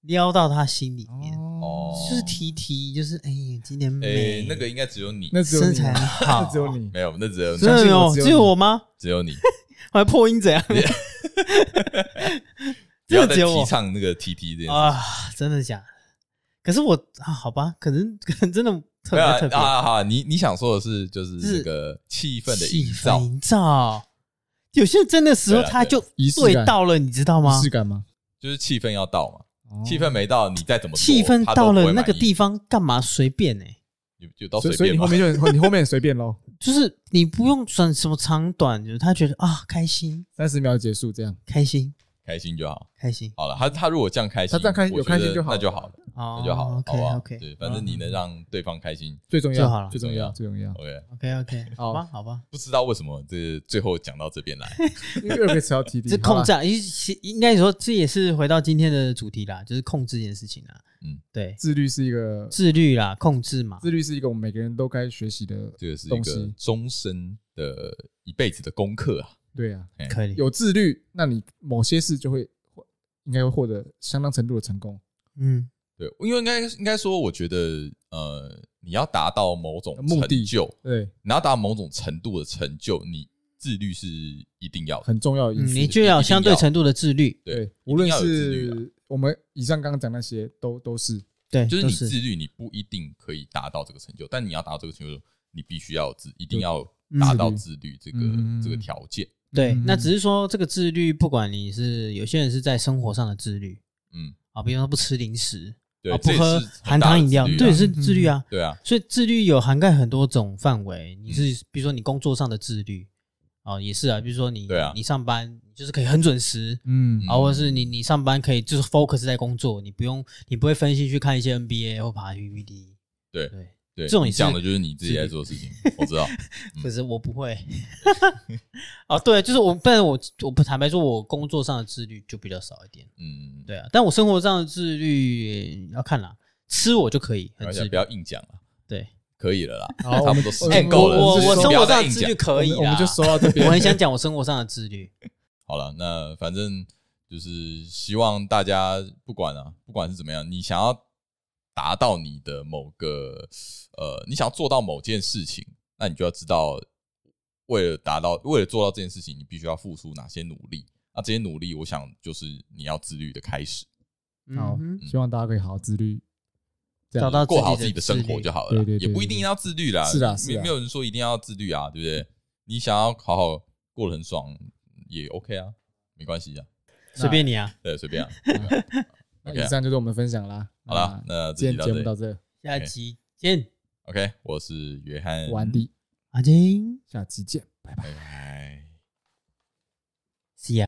撩到他心里面，哦，就是提提，就是哎，今天美，那个应该只有你，那只有身材好，<laughs> 只有你，没有，那只有，真的有，只有我吗？只有你，<laughs> 我还破音怎样？<laughs> 不要再提倡那个提提这样啊，真的假的？可是我啊，好吧，可能可能真的特别特别啊，好，你你想说的是就是这个气氛的营造。有些真的时候，他就对到了，你知道吗？仪式感吗？就是气氛要到嘛，气氛没到，你再怎么气氛到了那个地方干嘛随便呢？就就到随便，所以你后面就 <laughs> 你后面随便喽。就是你不用算什么长短，就是他觉得啊开心，三十秒结束这样，开心。开心就好，开心。好了。他他如果这样开心，他这样开心有开心就好，那就好了，那就好了，好不好？OK，对，反正你能让对方开心。最重要，好了，最重要，最重要。OK，OK，OK，好吧，好。吧。不知道为什么这最后讲到这边来，<laughs> 因为被吃到 TD，这控制啊，应应该说这也是回到今天的主题啦，就是控制这件事情啦。嗯，对，自律是一个自律啦，控制嘛，自律是一个我们每个人都该学习的，这个是一个终身的一辈子的功课啊。对啊，可以。有自律，那你某些事就会。应该会获得相当程度的成功。嗯，对，因为应该应该说，我觉得呃，你要达到某种成就，对，你要达到某种程度的成就，你自律是一定要很重要的因素，你就要相对程度的自律。对，无论是我们以上刚刚讲那些，都都是。对，就是你自律，你不一定可以达到这个成就，但你要达到这个成就，你必须要自，一定要达到自律。这个这个条件。对，那只是说这个自律，不管你是有些人是在生活上的自律，嗯啊，比如说不吃零食，啊，不喝含糖饮料，这也是自律啊。对啊，所以自律有涵盖很多种范围。你是比如说你工作上的自律，哦，也是啊，比如说你对啊你上班就是可以很准时，嗯，啊，或者是你你上班可以就是 focus 在工作，你不用你不会分心去看一些 NBA 或爬 PPT。对对。对，这种讲的就是你自己在做事情，<laughs> 我知道。不是，我不会。<laughs> 哦，对，就是我，但是我我不坦白说，我工作上的自律就比较少一点。嗯，对啊，但我生活上的自律要看啦，吃我就可以，而且不要硬讲了。对，可以了啦，差不多时间够了。我我生活上的自律可以，我们就说到这 <laughs> 边。我很想讲我生活上的自律。好了，那反正就是希望大家不管啊，不管是怎么样，你想要。达到你的某个呃，你想要做到某件事情，那你就要知道，为了达到，为了做到这件事情，你必须要付出哪些努力。那这些努力，我想就是你要自律的开始。好，希望大家可以好好自律，找到过好自己的生活就好了。对对对，也不一定要自律啦。是啊，是啊，没有人说一定要自律啊，对不对？你想要好好过得很爽，也 OK 啊，没关系啊，随便你啊，对，随便啊。<laughs> 那以上就是我们的分享啦。好了，那今天节目到这，下期见。OK，我是约翰，完迪，阿金，下期见，拜拜。拜拜。See ya。